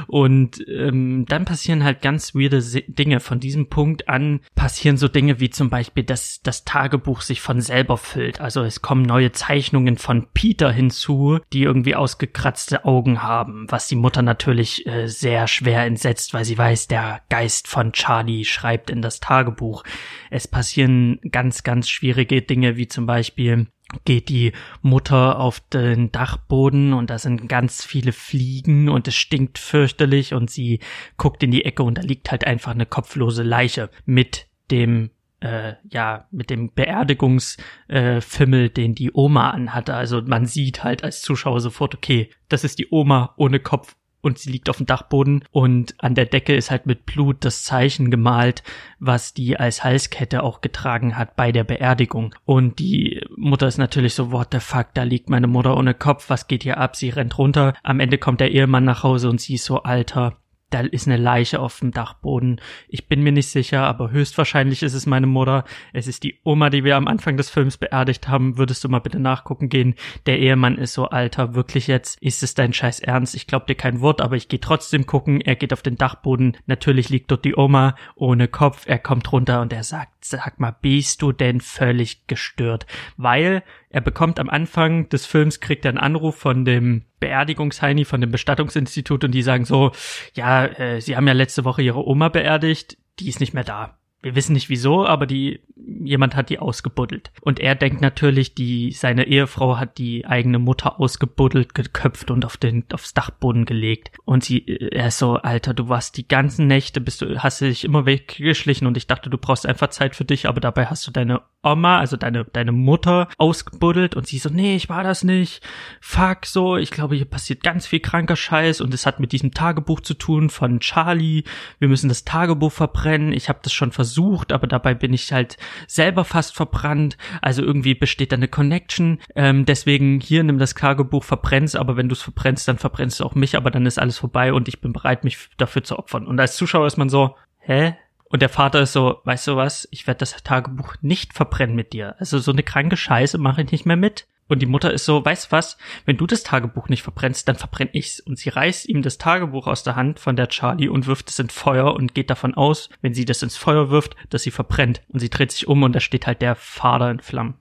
Und ähm, dann passieren halt ganz weirde Dinge. Von diesem Punkt an passieren so Dinge wie zum Beispiel, dass das Tagebuch sich von selber füllt. Also es kommen neue Zeichnungen von Peter hinzu, die irgendwie ausgekratzte Augen haben, was die Mutter natürlich äh, sehr schwer entsetzt, weil sie weiß, der Geist von Charlie schreibt in das Tagebuch. Es passieren ganz, ganz schwierige Dinge, wie zum Beispiel geht die Mutter auf den Dachboden und da sind ganz viele Fliegen und es stinkt fürchterlich und sie guckt in die Ecke und da liegt halt einfach eine kopflose Leiche mit dem äh, ja, mit dem Beerdigungsfimmel, äh, den die Oma anhatte. Also man sieht halt als Zuschauer sofort, okay, das ist die Oma ohne Kopf und sie liegt auf dem Dachboden und an der Decke ist halt mit Blut das Zeichen gemalt, was die als Halskette auch getragen hat bei der Beerdigung. Und die Mutter ist natürlich so, what the fuck, da liegt meine Mutter ohne Kopf, was geht hier ab? Sie rennt runter. Am Ende kommt der Ehemann nach Hause und sie ist so, Alter, da ist eine Leiche auf dem Dachboden. Ich bin mir nicht sicher, aber höchstwahrscheinlich ist es meine Mutter. Es ist die Oma, die wir am Anfang des Films beerdigt haben. Würdest du mal bitte nachgucken gehen? Der Ehemann ist so alter, wirklich jetzt? Ist es dein scheiß Ernst? Ich glaub dir kein Wort, aber ich gehe trotzdem gucken. Er geht auf den Dachboden. Natürlich liegt dort die Oma ohne Kopf. Er kommt runter und er sagt, sag mal, bist du denn völlig gestört? Weil er bekommt am Anfang des Films, kriegt er einen Anruf von dem Beerdigungsheini, von dem Bestattungsinstitut und die sagen so, ja, äh, sie haben ja letzte Woche ihre Oma beerdigt, die ist nicht mehr da. Wir wissen nicht wieso, aber die, jemand hat die ausgebuddelt. Und er denkt natürlich, die, seine Ehefrau hat die eigene Mutter ausgebuddelt, geköpft und auf den, aufs Dachboden gelegt. Und sie, er ist so, Alter, du warst die ganzen Nächte, bist du, hast dich immer weggeschlichen und ich dachte, du brauchst einfach Zeit für dich, aber dabei hast du deine Oma, also deine, deine Mutter ausgebuddelt und sie so, nee, ich war das nicht. Fuck, so, ich glaube, hier passiert ganz viel kranker Scheiß und es hat mit diesem Tagebuch zu tun von Charlie. Wir müssen das Tagebuch verbrennen. Ich habe das schon versucht, aber dabei bin ich halt selber fast verbrannt. Also irgendwie besteht da eine Connection. Ähm, deswegen hier nimm das verbrennst, aber wenn du es verbrennst, dann verbrennst du auch mich, aber dann ist alles vorbei und ich bin bereit, mich dafür zu opfern. Und als Zuschauer ist man so, hä? Und der Vater ist so, weißt du was, ich werde das Tagebuch nicht verbrennen mit dir. Also so eine kranke Scheiße mache ich nicht mehr mit. Und die Mutter ist so, weißt was, wenn du das Tagebuch nicht verbrennst, dann verbrenne ich's. Und sie reißt ihm das Tagebuch aus der Hand von der Charlie und wirft es ins Feuer und geht davon aus, wenn sie das ins Feuer wirft, dass sie verbrennt. Und sie dreht sich um und da steht halt der Vater in Flammen.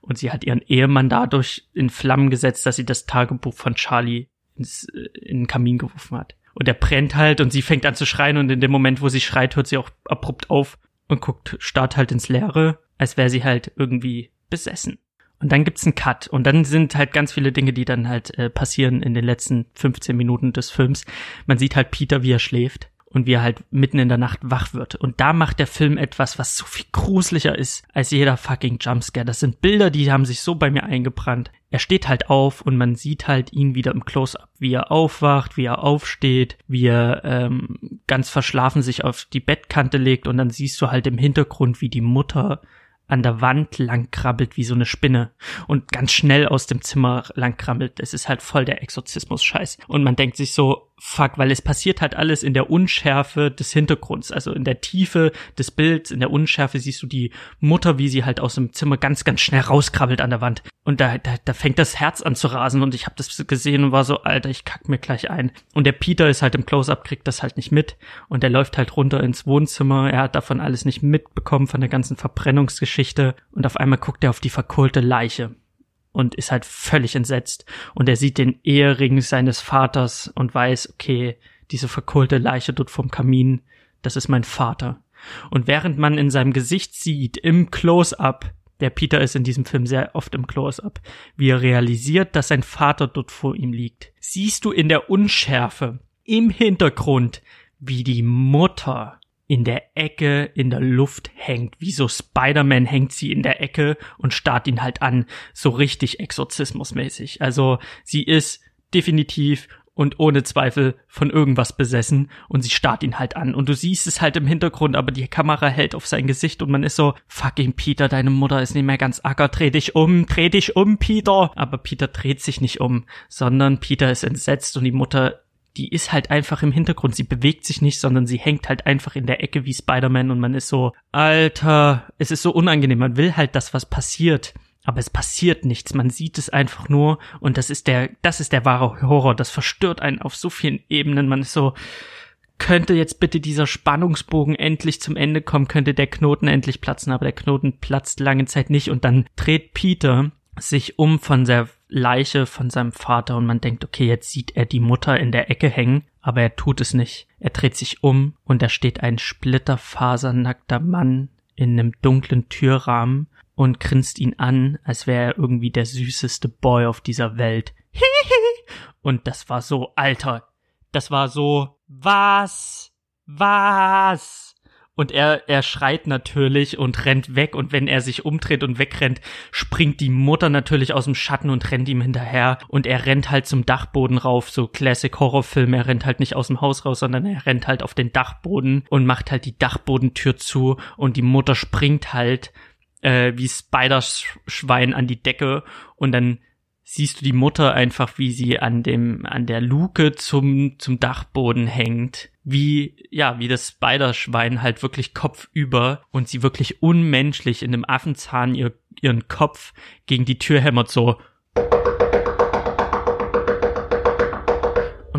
Und sie hat ihren Ehemann dadurch in Flammen gesetzt, dass sie das Tagebuch von Charlie ins, äh, in den Kamin geworfen hat. Und er brennt halt und sie fängt an zu schreien und in dem Moment, wo sie schreit, hört sie auch abrupt auf und guckt, starrt halt ins Leere, als wäre sie halt irgendwie besessen. Und dann gibt's einen Cut und dann sind halt ganz viele Dinge, die dann halt äh, passieren in den letzten 15 Minuten des Films. Man sieht halt Peter, wie er schläft und wie er halt mitten in der Nacht wach wird. Und da macht der Film etwas, was so viel gruseliger ist als jeder fucking Jumpscare. Das sind Bilder, die haben sich so bei mir eingebrannt. Er steht halt auf und man sieht halt ihn wieder im Close-up, wie er aufwacht, wie er aufsteht, wie er ähm, ganz verschlafen sich auf die Bettkante legt und dann siehst du halt im Hintergrund, wie die Mutter an der Wand lang krabbelt wie so eine Spinne und ganz schnell aus dem Zimmer lang krabbelt. Es ist halt voll der Exorzismus-Scheiß. Und man denkt sich so, fuck, weil es passiert halt alles in der Unschärfe des Hintergrunds, also in der Tiefe des Bilds, in der Unschärfe siehst du die Mutter, wie sie halt aus dem Zimmer ganz, ganz schnell rauskrabbelt an der Wand. Und da, da, da fängt das Herz an zu rasen und ich habe das gesehen und war so, Alter, ich kack mir gleich ein. Und der Peter ist halt im Close-Up, kriegt das halt nicht mit und der läuft halt runter ins Wohnzimmer. Er hat davon alles nicht mitbekommen, von der ganzen Verbrennungsgeschichte und auf einmal guckt er auf die verkohlte Leiche und ist halt völlig entsetzt. Und er sieht den Ehering seines Vaters und weiß, okay, diese verkohlte Leiche dort vom Kamin, das ist mein Vater. Und während man in seinem Gesicht sieht, im Close-up, der Peter ist in diesem Film sehr oft im Close-up, wie er realisiert, dass sein Vater dort vor ihm liegt, siehst du in der Unschärfe, im Hintergrund, wie die Mutter in der Ecke in der Luft hängt. Wie so Spider-Man hängt sie in der Ecke und starrt ihn halt an, so richtig exorzismusmäßig. Also sie ist definitiv und ohne Zweifel von irgendwas besessen und sie starrt ihn halt an und du siehst es halt im Hintergrund, aber die Kamera hält auf sein Gesicht und man ist so, fucking Peter, deine Mutter ist nicht mehr ganz acker, dreh dich um, dreh dich um, Peter. Aber Peter dreht sich nicht um, sondern Peter ist entsetzt und die Mutter die ist halt einfach im Hintergrund. Sie bewegt sich nicht, sondern sie hängt halt einfach in der Ecke wie Spider-Man und man ist so, Alter, es ist so unangenehm. Man will halt, dass was passiert. Aber es passiert nichts. Man sieht es einfach nur und das ist der, das ist der wahre Horror. Das verstört einen auf so vielen Ebenen. Man ist so, könnte jetzt bitte dieser Spannungsbogen endlich zum Ende kommen, könnte der Knoten endlich platzen, aber der Knoten platzt lange Zeit nicht und dann dreht Peter sich um von der Leiche von seinem Vater und man denkt, okay, jetzt sieht er die Mutter in der Ecke hängen, aber er tut es nicht. Er dreht sich um und da steht ein splitterfasernackter Mann in einem dunklen Türrahmen und grinst ihn an, als wäre er irgendwie der süßeste Boy auf dieser Welt. und das war so, Alter, das war so, was? Was? Und er, er schreit natürlich und rennt weg. Und wenn er sich umdreht und wegrennt, springt die Mutter natürlich aus dem Schatten und rennt ihm hinterher. Und er rennt halt zum Dachboden rauf, so Classic Horrorfilm, er rennt halt nicht aus dem Haus raus, sondern er rennt halt auf den Dachboden und macht halt die Dachbodentür zu. Und die Mutter springt halt äh, wie Spider-Schwein an die Decke. Und dann siehst du die Mutter einfach, wie sie an dem, an der Luke zum, zum Dachboden hängt. Wie, ja, wie das Spiderschwein halt wirklich kopfüber und sie wirklich unmenschlich in dem Affenzahn ihr, ihren Kopf gegen die Tür hämmert, so.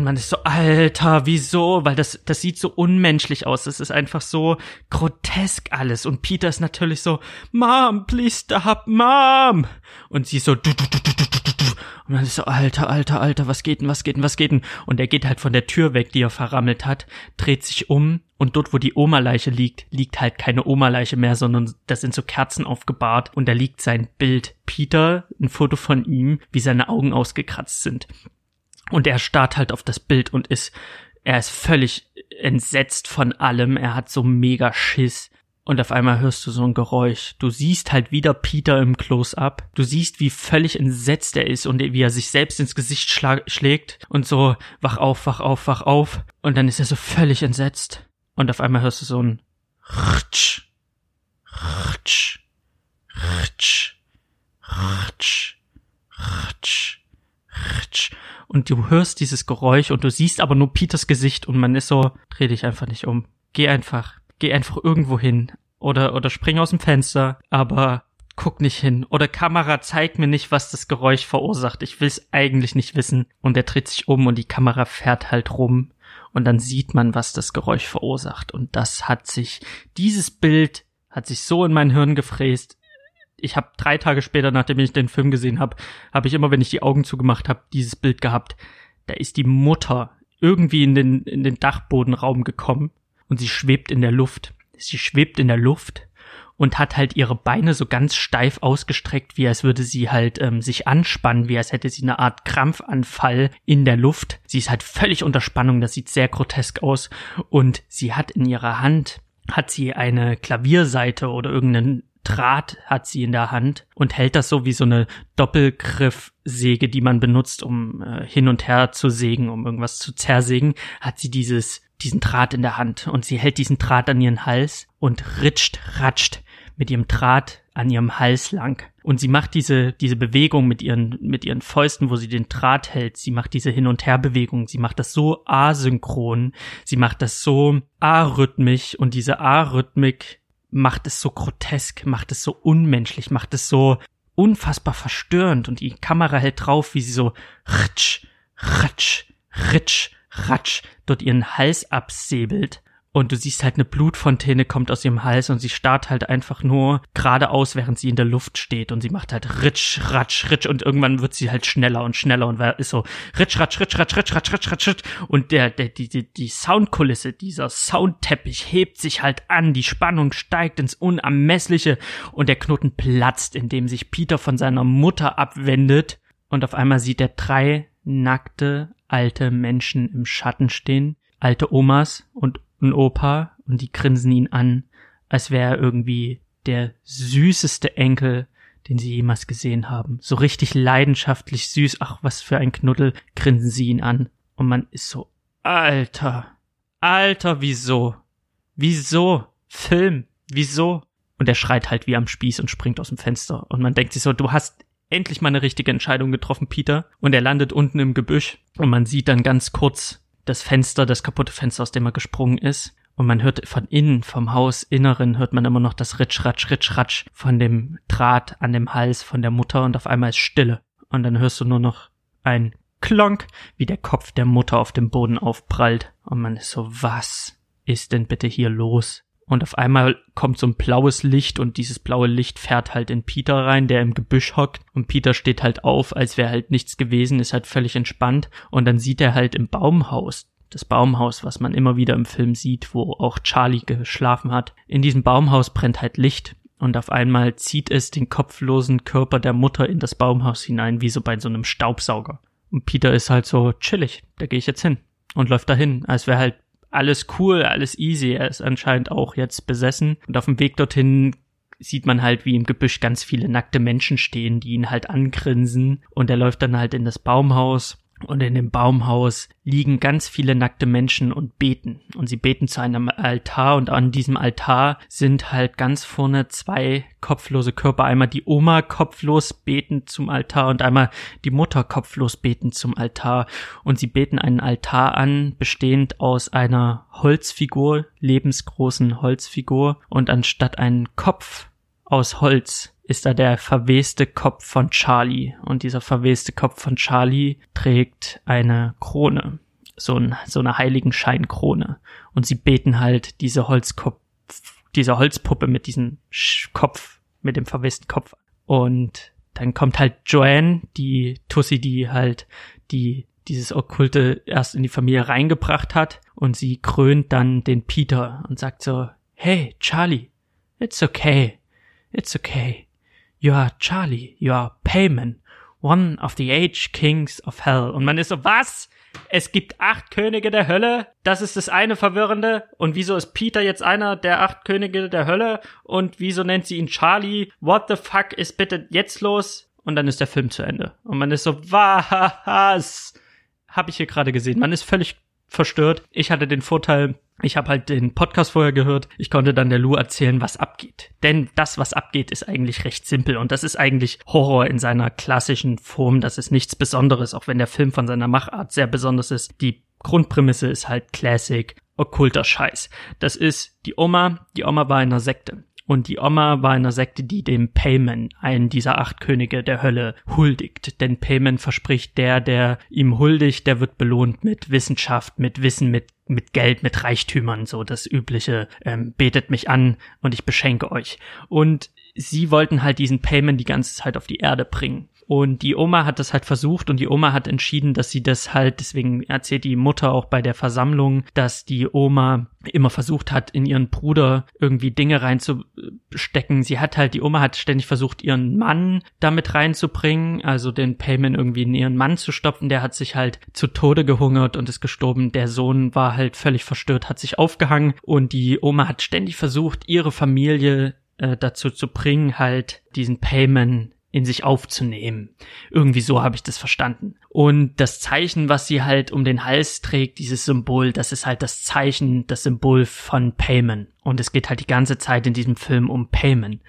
Und man ist so, Alter, wieso? Weil das, das sieht so unmenschlich aus. Das ist einfach so grotesk alles. Und Peter ist natürlich so, Mom, please stop, Mom. Und sie so, du, du, du, du, du, du, du. Und dann ist so, Alter, Alter, Alter, was geht denn, was geht denn, was geht denn? Und er geht halt von der Tür weg, die er verrammelt hat, dreht sich um und dort, wo die Oma-Leiche liegt, liegt halt keine Oma-Leiche mehr, sondern da sind so Kerzen aufgebahrt und da liegt sein Bild. Peter, ein Foto von ihm, wie seine Augen ausgekratzt sind. Und er starrt halt auf das Bild und ist, er ist völlig entsetzt von allem. Er hat so mega Schiss. Und auf einmal hörst du so ein Geräusch. Du siehst halt wieder Peter im Close-up. Du siehst, wie völlig entsetzt er ist und wie er sich selbst ins Gesicht schlägt und so, wach auf, wach auf, wach auf. Und dann ist er so völlig entsetzt. Und auf einmal hörst du so ein Rtsch, Rtsch, Rtsch, Rtsch, Rtsch. Und du hörst dieses Geräusch und du siehst aber nur Peters Gesicht und man ist so, dreh dich einfach nicht um. Geh einfach geh einfach irgendwo hin oder, oder spring aus dem Fenster, aber guck nicht hin. Oder Kamera zeigt mir nicht, was das Geräusch verursacht. Ich will's eigentlich nicht wissen. Und er dreht sich um und die Kamera fährt halt rum. Und dann sieht man, was das Geräusch verursacht. Und das hat sich, dieses Bild hat sich so in mein Hirn gefräst. Ich habe drei Tage später, nachdem ich den Film gesehen habe, habe ich immer, wenn ich die Augen zugemacht habe, dieses Bild gehabt. Da ist die Mutter irgendwie in den, in den Dachbodenraum gekommen und sie schwebt in der Luft. Sie schwebt in der Luft und hat halt ihre Beine so ganz steif ausgestreckt, wie als würde sie halt ähm, sich anspannen, wie als hätte sie eine Art Krampfanfall in der Luft. Sie ist halt völlig unter Spannung, das sieht sehr grotesk aus und sie hat in ihrer Hand hat sie eine Klavierseite oder irgendeinen Draht hat sie in der Hand und hält das so wie so eine Doppelgriffsäge, die man benutzt, um äh, hin und her zu sägen, um irgendwas zu zersägen, hat sie dieses diesen Draht in der Hand und sie hält diesen Draht an ihren Hals und ritscht, ratscht mit ihrem Draht an ihrem Hals lang. Und sie macht diese, diese Bewegung mit ihren, mit ihren Fäusten, wo sie den Draht hält. Sie macht diese Hin- und Herbewegung. Sie macht das so asynchron. Sie macht das so arrhythmisch. Und diese Arrhythmik macht es so grotesk, macht es so unmenschlich, macht es so unfassbar verstörend. Und die Kamera hält drauf, wie sie so ritsch, ritsch, ritsch, ratsch dort ihren Hals absäbelt und du siehst halt eine Blutfontäne kommt aus ihrem Hals und sie starrt halt einfach nur geradeaus, während sie in der Luft steht. Und sie macht halt ritsch, ratsch, ritsch und irgendwann wird sie halt schneller und schneller und ist so ritsch, ratsch, ritsch, ratsch, ritsch, ratsch, ratsch, ratsch, ratsch und der, der, die, die, die Soundkulisse, dieser Soundteppich hebt sich halt an, die Spannung steigt ins Unermessliche und der Knoten platzt, indem sich Peter von seiner Mutter abwendet. Und auf einmal sieht er drei nackte alte Menschen im Schatten stehen, alte Omas und ein Opa und die grinsen ihn an, als wäre er irgendwie der süßeste Enkel, den sie jemals gesehen haben. So richtig leidenschaftlich süß. Ach, was für ein Knuddel, grinsen sie ihn an. Und man ist so, Alter, Alter, wieso? Wieso? Film, wieso? Und er schreit halt wie am Spieß und springt aus dem Fenster. Und man denkt sich so, du hast endlich mal eine richtige Entscheidung getroffen, Peter. Und er landet unten im Gebüsch. Und man sieht dann ganz kurz, das Fenster, das kaputte Fenster, aus dem er gesprungen ist. Und man hört von innen, vom Hausinneren, hört man immer noch das Ritsch, Ratsch, Ritsch, Ratsch von dem Draht an dem Hals von der Mutter und auf einmal ist Stille. Und dann hörst du nur noch ein Klonk, wie der Kopf der Mutter auf dem Boden aufprallt. Und man ist so, was ist denn bitte hier los? Und auf einmal kommt so ein blaues Licht und dieses blaue Licht fährt halt in Peter rein, der im Gebüsch hockt. Und Peter steht halt auf, als wäre halt nichts gewesen, ist halt völlig entspannt. Und dann sieht er halt im Baumhaus, das Baumhaus, was man immer wieder im Film sieht, wo auch Charlie geschlafen hat. In diesem Baumhaus brennt halt Licht. Und auf einmal zieht es den kopflosen Körper der Mutter in das Baumhaus hinein, wie so bei so einem Staubsauger. Und Peter ist halt so chillig, da gehe ich jetzt hin. Und läuft dahin, als wäre halt alles cool, alles easy. Er ist anscheinend auch jetzt besessen. Und auf dem Weg dorthin sieht man halt, wie im Gebüsch ganz viele nackte Menschen stehen, die ihn halt angrinsen. Und er läuft dann halt in das Baumhaus und in dem Baumhaus liegen ganz viele nackte Menschen und beten. Und sie beten zu einem Altar und an diesem Altar sind halt ganz vorne zwei kopflose Körper. Einmal die Oma kopflos beten zum Altar und einmal die Mutter kopflos beten zum Altar. Und sie beten einen Altar an, bestehend aus einer Holzfigur, lebensgroßen Holzfigur. Und anstatt einen Kopf aus Holz ist da der verweste Kopf von Charlie. Und dieser verweste Kopf von Charlie trägt eine Krone. So, ein, so eine Heiligenscheinkrone. Und sie beten halt diese Holzkopf, diese Holzpuppe mit diesem Kopf, mit dem verwesten Kopf. Und dann kommt halt Joanne, die Tussi, die halt die dieses Okkulte erst in die Familie reingebracht hat. Und sie krönt dann den Peter und sagt so, hey, Charlie, it's okay. It's okay. You are Charlie, you are Payman, one of the eight kings of hell. Und man ist so, was? Es gibt acht Könige der Hölle? Das ist das eine Verwirrende. Und wieso ist Peter jetzt einer der acht Könige der Hölle? Und wieso nennt sie ihn Charlie? What the fuck ist bitte jetzt los? Und dann ist der Film zu Ende. Und man ist so, was? Hab ich hier gerade gesehen. Man ist völlig verstört. Ich hatte den Vorteil, ich habe halt den Podcast vorher gehört. Ich konnte dann der Lou erzählen, was abgeht. Denn das, was abgeht, ist eigentlich recht simpel. Und das ist eigentlich Horror in seiner klassischen Form. Das ist nichts Besonderes, auch wenn der Film von seiner Machart sehr besonders ist. Die Grundprämisse ist halt Classic, okkulter Scheiß. Das ist die Oma. Die Oma war in einer Sekte. Und die Oma war eine Sekte, die dem Payman, einen dieser acht Könige der Hölle, huldigt. Denn Payman verspricht, der, der ihm huldigt, der wird belohnt mit Wissenschaft, mit Wissen, mit, mit Geld, mit Reichtümern, so das übliche, ähm, betet mich an und ich beschenke euch. Und sie wollten halt diesen Payman die ganze Zeit auf die Erde bringen. Und die Oma hat das halt versucht und die Oma hat entschieden, dass sie das halt, deswegen erzählt die Mutter auch bei der Versammlung, dass die Oma immer versucht hat, in ihren Bruder irgendwie Dinge reinzustecken. Sie hat halt, die Oma hat ständig versucht, ihren Mann damit reinzubringen, also den Payment irgendwie in ihren Mann zu stopfen. Der hat sich halt zu Tode gehungert und ist gestorben. Der Sohn war halt völlig verstört, hat sich aufgehangen und die Oma hat ständig versucht, ihre Familie äh, dazu zu bringen, halt diesen Payment in sich aufzunehmen. Irgendwie so habe ich das verstanden. Und das Zeichen, was sie halt um den Hals trägt, dieses Symbol, das ist halt das Zeichen, das Symbol von Payman. Und es geht halt die ganze Zeit in diesem Film um Payman.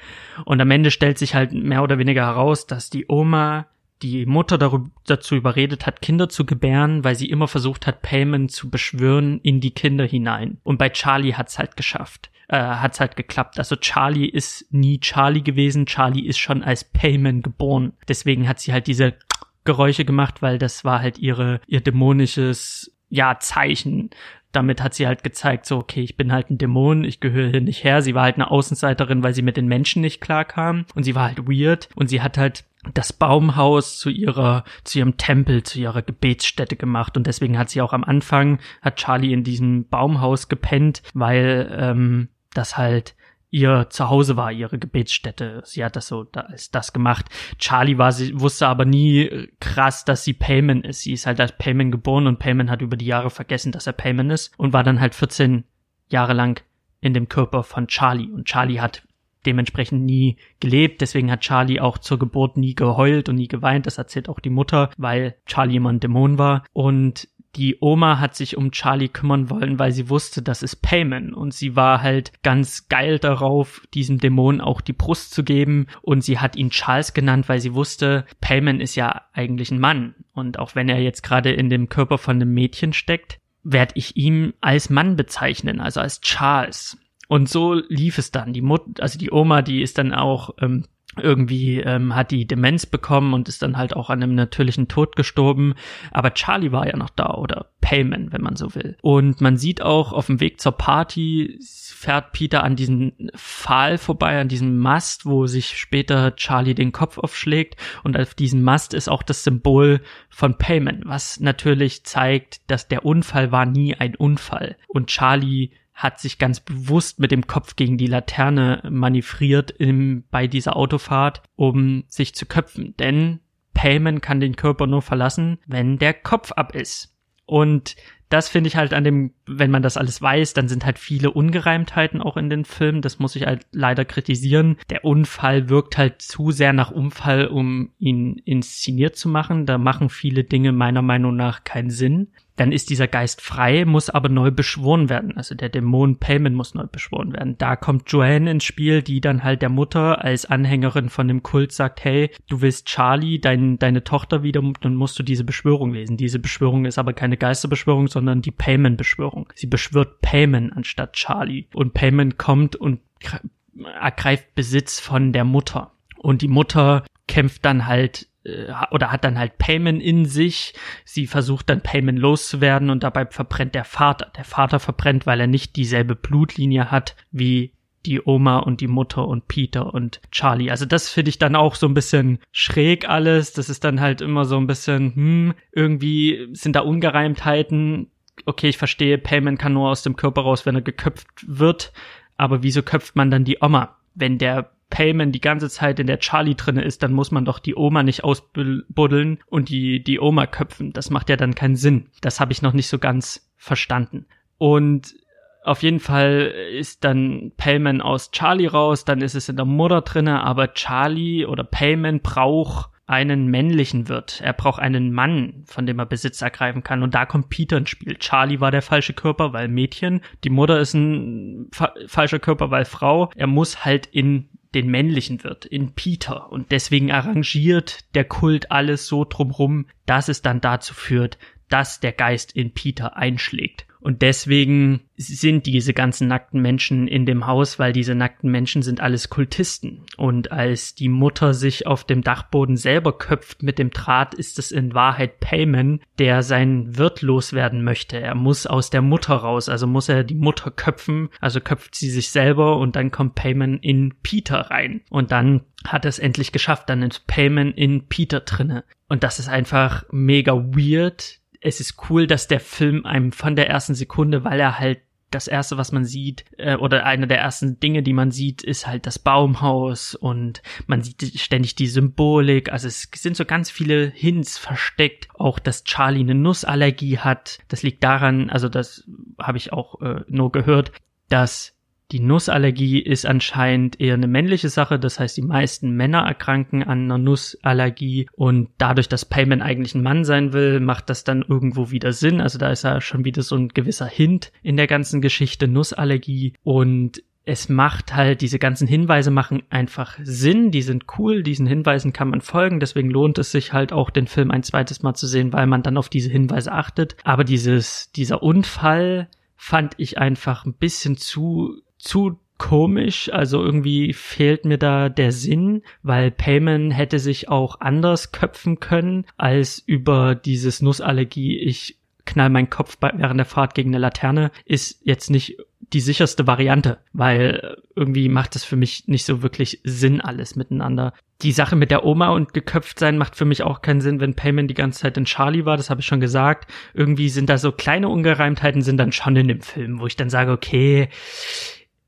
Und am Ende stellt sich halt mehr oder weniger heraus, dass die Oma die Mutter darüber, dazu überredet hat, Kinder zu gebären, weil sie immer versucht hat, Payman zu beschwören in die Kinder hinein. Und bei Charlie hat's halt geschafft. Äh, hat's halt geklappt. Also Charlie ist nie Charlie gewesen. Charlie ist schon als Payman geboren. Deswegen hat sie halt diese Geräusche gemacht, weil das war halt ihre, ihr dämonisches, ja, Zeichen. Damit hat sie halt gezeigt, so, okay, ich bin halt ein Dämon, ich gehöre hier nicht her. Sie war halt eine Außenseiterin, weil sie mit den Menschen nicht klarkam. Und sie war halt weird. Und sie hat halt das Baumhaus zu ihrer, zu ihrem Tempel, zu ihrer Gebetsstätte gemacht und deswegen hat sie auch am Anfang, hat Charlie in diesem Baumhaus gepennt, weil ähm, das halt ihr Zuhause war, ihre Gebetsstätte. Sie hat das so da, als das gemacht. Charlie war, sie wusste aber nie krass, dass sie Payman ist. Sie ist halt als Payman geboren und Payman hat über die Jahre vergessen, dass er Payman ist und war dann halt 14 Jahre lang in dem Körper von Charlie. Und Charlie hat dementsprechend nie gelebt. Deswegen hat Charlie auch zur Geburt nie geheult und nie geweint. Das erzählt auch die Mutter, weil Charlie immer ein Dämon war. Und die Oma hat sich um Charlie kümmern wollen, weil sie wusste, das ist Payman und sie war halt ganz geil darauf, diesem Dämon auch die Brust zu geben und sie hat ihn Charles genannt, weil sie wusste, Payman ist ja eigentlich ein Mann und auch wenn er jetzt gerade in dem Körper von einem Mädchen steckt, werde ich ihn als Mann bezeichnen, also als Charles. Und so lief es dann. Die Mutter, also die Oma, die ist dann auch ähm, irgendwie ähm, hat die Demenz bekommen und ist dann halt auch an einem natürlichen Tod gestorben. Aber Charlie war ja noch da oder Payman, wenn man so will. Und man sieht auch auf dem Weg zur Party fährt Peter an diesem Pfahl vorbei, an diesem Mast, wo sich später Charlie den Kopf aufschlägt. Und auf diesem Mast ist auch das Symbol von Payman, was natürlich zeigt, dass der Unfall war nie ein Unfall. Und Charlie hat sich ganz bewusst mit dem Kopf gegen die Laterne manövriert im, bei dieser Autofahrt, um sich zu köpfen. Denn Payman kann den Körper nur verlassen, wenn der Kopf ab ist. Und das finde ich halt an dem, wenn man das alles weiß, dann sind halt viele Ungereimtheiten auch in den Filmen. Das muss ich halt leider kritisieren. Der Unfall wirkt halt zu sehr nach Unfall, um ihn inszeniert zu machen. Da machen viele Dinge meiner Meinung nach keinen Sinn dann ist dieser Geist frei, muss aber neu beschworen werden. Also der Dämon Payman muss neu beschworen werden. Da kommt Joanne ins Spiel, die dann halt der Mutter als Anhängerin von dem Kult sagt, hey, du willst Charlie, dein, deine Tochter wieder, dann musst du diese Beschwörung lesen. Diese Beschwörung ist aber keine Geisterbeschwörung, sondern die Payman-Beschwörung. Sie beschwört Payman anstatt Charlie. Und Payman kommt und ergreift Besitz von der Mutter. Und die Mutter kämpft dann halt oder hat dann halt Payman in sich. Sie versucht dann Payman loszuwerden und dabei verbrennt der Vater. Der Vater verbrennt, weil er nicht dieselbe Blutlinie hat wie die Oma und die Mutter und Peter und Charlie. Also das finde ich dann auch so ein bisschen schräg alles. Das ist dann halt immer so ein bisschen, hm, irgendwie sind da Ungereimtheiten. Okay, ich verstehe, Payman kann nur aus dem Körper raus, wenn er geköpft wird. Aber wieso köpft man dann die Oma? Wenn der Payman die ganze Zeit in der Charlie drinne ist, dann muss man doch die Oma nicht ausbuddeln und die, die Oma köpfen. Das macht ja dann keinen Sinn. Das habe ich noch nicht so ganz verstanden. Und auf jeden Fall ist dann Payman aus Charlie raus, dann ist es in der Mutter drinne, aber Charlie oder Payman braucht einen männlichen Wirt. Er braucht einen Mann, von dem er Besitz ergreifen kann. Und da kommt Peter ins Spiel. Charlie war der falsche Körper, weil Mädchen. Die Mutter ist ein fa falscher Körper, weil Frau. Er muss halt in den männlichen wird, in Peter. Und deswegen arrangiert der Kult alles so drumrum, dass es dann dazu führt, dass der Geist in Peter einschlägt. Und deswegen sind diese ganzen nackten Menschen in dem Haus, weil diese nackten Menschen sind alles Kultisten. Und als die Mutter sich auf dem Dachboden selber köpft mit dem Draht, ist es in Wahrheit Payman, der seinen Wirt loswerden möchte. Er muss aus der Mutter raus, also muss er die Mutter köpfen, also köpft sie sich selber und dann kommt Payman in Peter rein. Und dann hat er es endlich geschafft, dann ist Payman in Peter drinne. Und das ist einfach mega weird es ist cool, dass der Film einem von der ersten Sekunde, weil er halt das erste, was man sieht, äh, oder eine der ersten Dinge, die man sieht, ist halt das Baumhaus und man sieht ständig die Symbolik. Also es sind so ganz viele Hints versteckt. Auch, dass Charlie eine Nussallergie hat. Das liegt daran, also das habe ich auch äh, nur gehört, dass Die Nussallergie ist anscheinend eher eine männliche Sache, das heißt, die meisten Männer erkranken an einer Nussallergie. Und dadurch, dass Payman eigentlich ein Mann sein will, macht das dann irgendwo wieder Sinn. Also da ist ja schon wieder so ein gewisser Hint in der ganzen Geschichte Nussallergie. Und es macht halt, diese ganzen Hinweise machen einfach Sinn, die sind cool, diesen Hinweisen kann man folgen, deswegen lohnt es sich halt auch den Film ein zweites Mal zu sehen, weil man dann auf diese Hinweise achtet. Aber dieses, dieser Unfall fand ich einfach ein bisschen zu, zu komisch, also irgendwie fehlt mir da der Sinn, weil Payman hätte sich auch anders köpfen können, als über dieses Nussallergie, ich knall meinen Kopf bei, während der Fahrt gegen eine Laterne, ist jetzt nicht die sicherste Variante, weil irgendwie macht das für mich nicht so wirklich Sinn alles miteinander. Die Sache mit der Oma und geköpft sein macht für mich auch keinen Sinn, wenn Payman die ganze Zeit in Charlie war, das habe ich schon gesagt. Irgendwie sind da so kleine Ungereimtheiten sind dann schon in dem Film, wo ich dann sage, okay,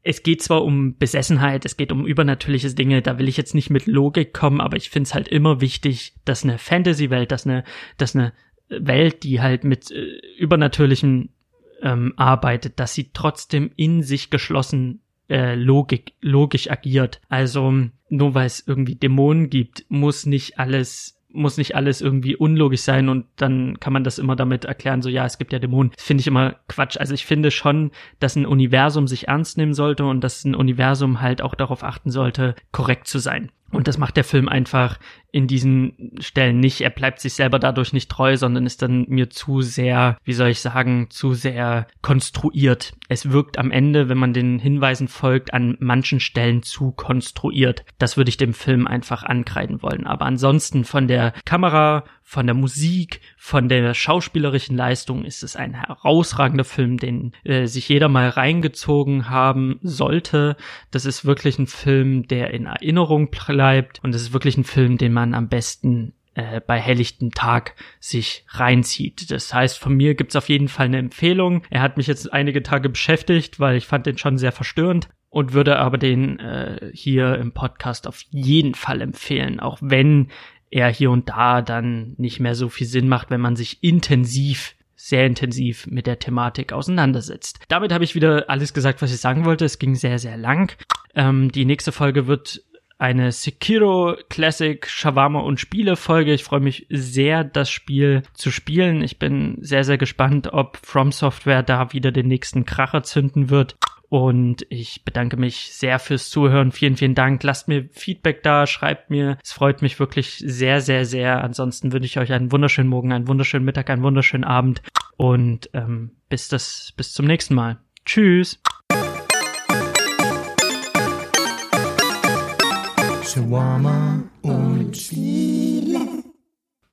es geht zwar um Besessenheit, es geht um übernatürliche Dinge, da will ich jetzt nicht mit Logik kommen, aber ich finde es halt immer wichtig, dass eine Fantasy-Welt, dass eine, dass eine Welt, die halt mit äh, übernatürlichen ähm, arbeitet, dass sie trotzdem in sich geschlossen äh, Logik, logisch agiert. Also nur weil es irgendwie Dämonen gibt, muss nicht alles muss nicht alles irgendwie unlogisch sein und dann kann man das immer damit erklären, so ja, es gibt ja Dämonen. Finde ich immer Quatsch. Also ich finde schon, dass ein Universum sich ernst nehmen sollte und dass ein Universum halt auch darauf achten sollte, korrekt zu sein. Und das macht der Film einfach in diesen Stellen nicht. Er bleibt sich selber dadurch nicht treu, sondern ist dann mir zu sehr, wie soll ich sagen, zu sehr konstruiert. Es wirkt am Ende, wenn man den Hinweisen folgt, an manchen Stellen zu konstruiert. Das würde ich dem Film einfach ankreiden wollen. Aber ansonsten von der Kamera, von der Musik, von der schauspielerischen Leistung ist es ein herausragender Film, den äh, sich jeder mal reingezogen haben sollte. Das ist wirklich ein Film, der in Erinnerung bleibt und es ist wirklich ein Film, den man am besten äh, bei helllichtem Tag sich reinzieht. Das heißt, von mir gibt's auf jeden Fall eine Empfehlung. Er hat mich jetzt einige Tage beschäftigt, weil ich fand den schon sehr verstörend und würde aber den äh, hier im Podcast auf jeden Fall empfehlen, auch wenn er hier und da dann nicht mehr so viel Sinn macht, wenn man sich intensiv sehr intensiv mit der Thematik auseinandersetzt. Damit habe ich wieder alles gesagt, was ich sagen wollte. Es ging sehr, sehr lang. Ähm, die nächste Folge wird eine Sekiro Classic Shawarma und Spiele Folge. Ich freue mich sehr, das Spiel zu spielen. Ich bin sehr, sehr gespannt, ob From Software da wieder den nächsten Kracher zünden wird. Und ich bedanke mich sehr fürs Zuhören. Vielen, vielen Dank. Lasst mir Feedback da, schreibt mir. Es freut mich wirklich sehr, sehr, sehr. Ansonsten wünsche ich euch einen wunderschönen Morgen, einen wunderschönen Mittag, einen wunderschönen Abend. Und ähm, bis das, bis zum nächsten Mal. Tschüss. Shawarma und Spiele.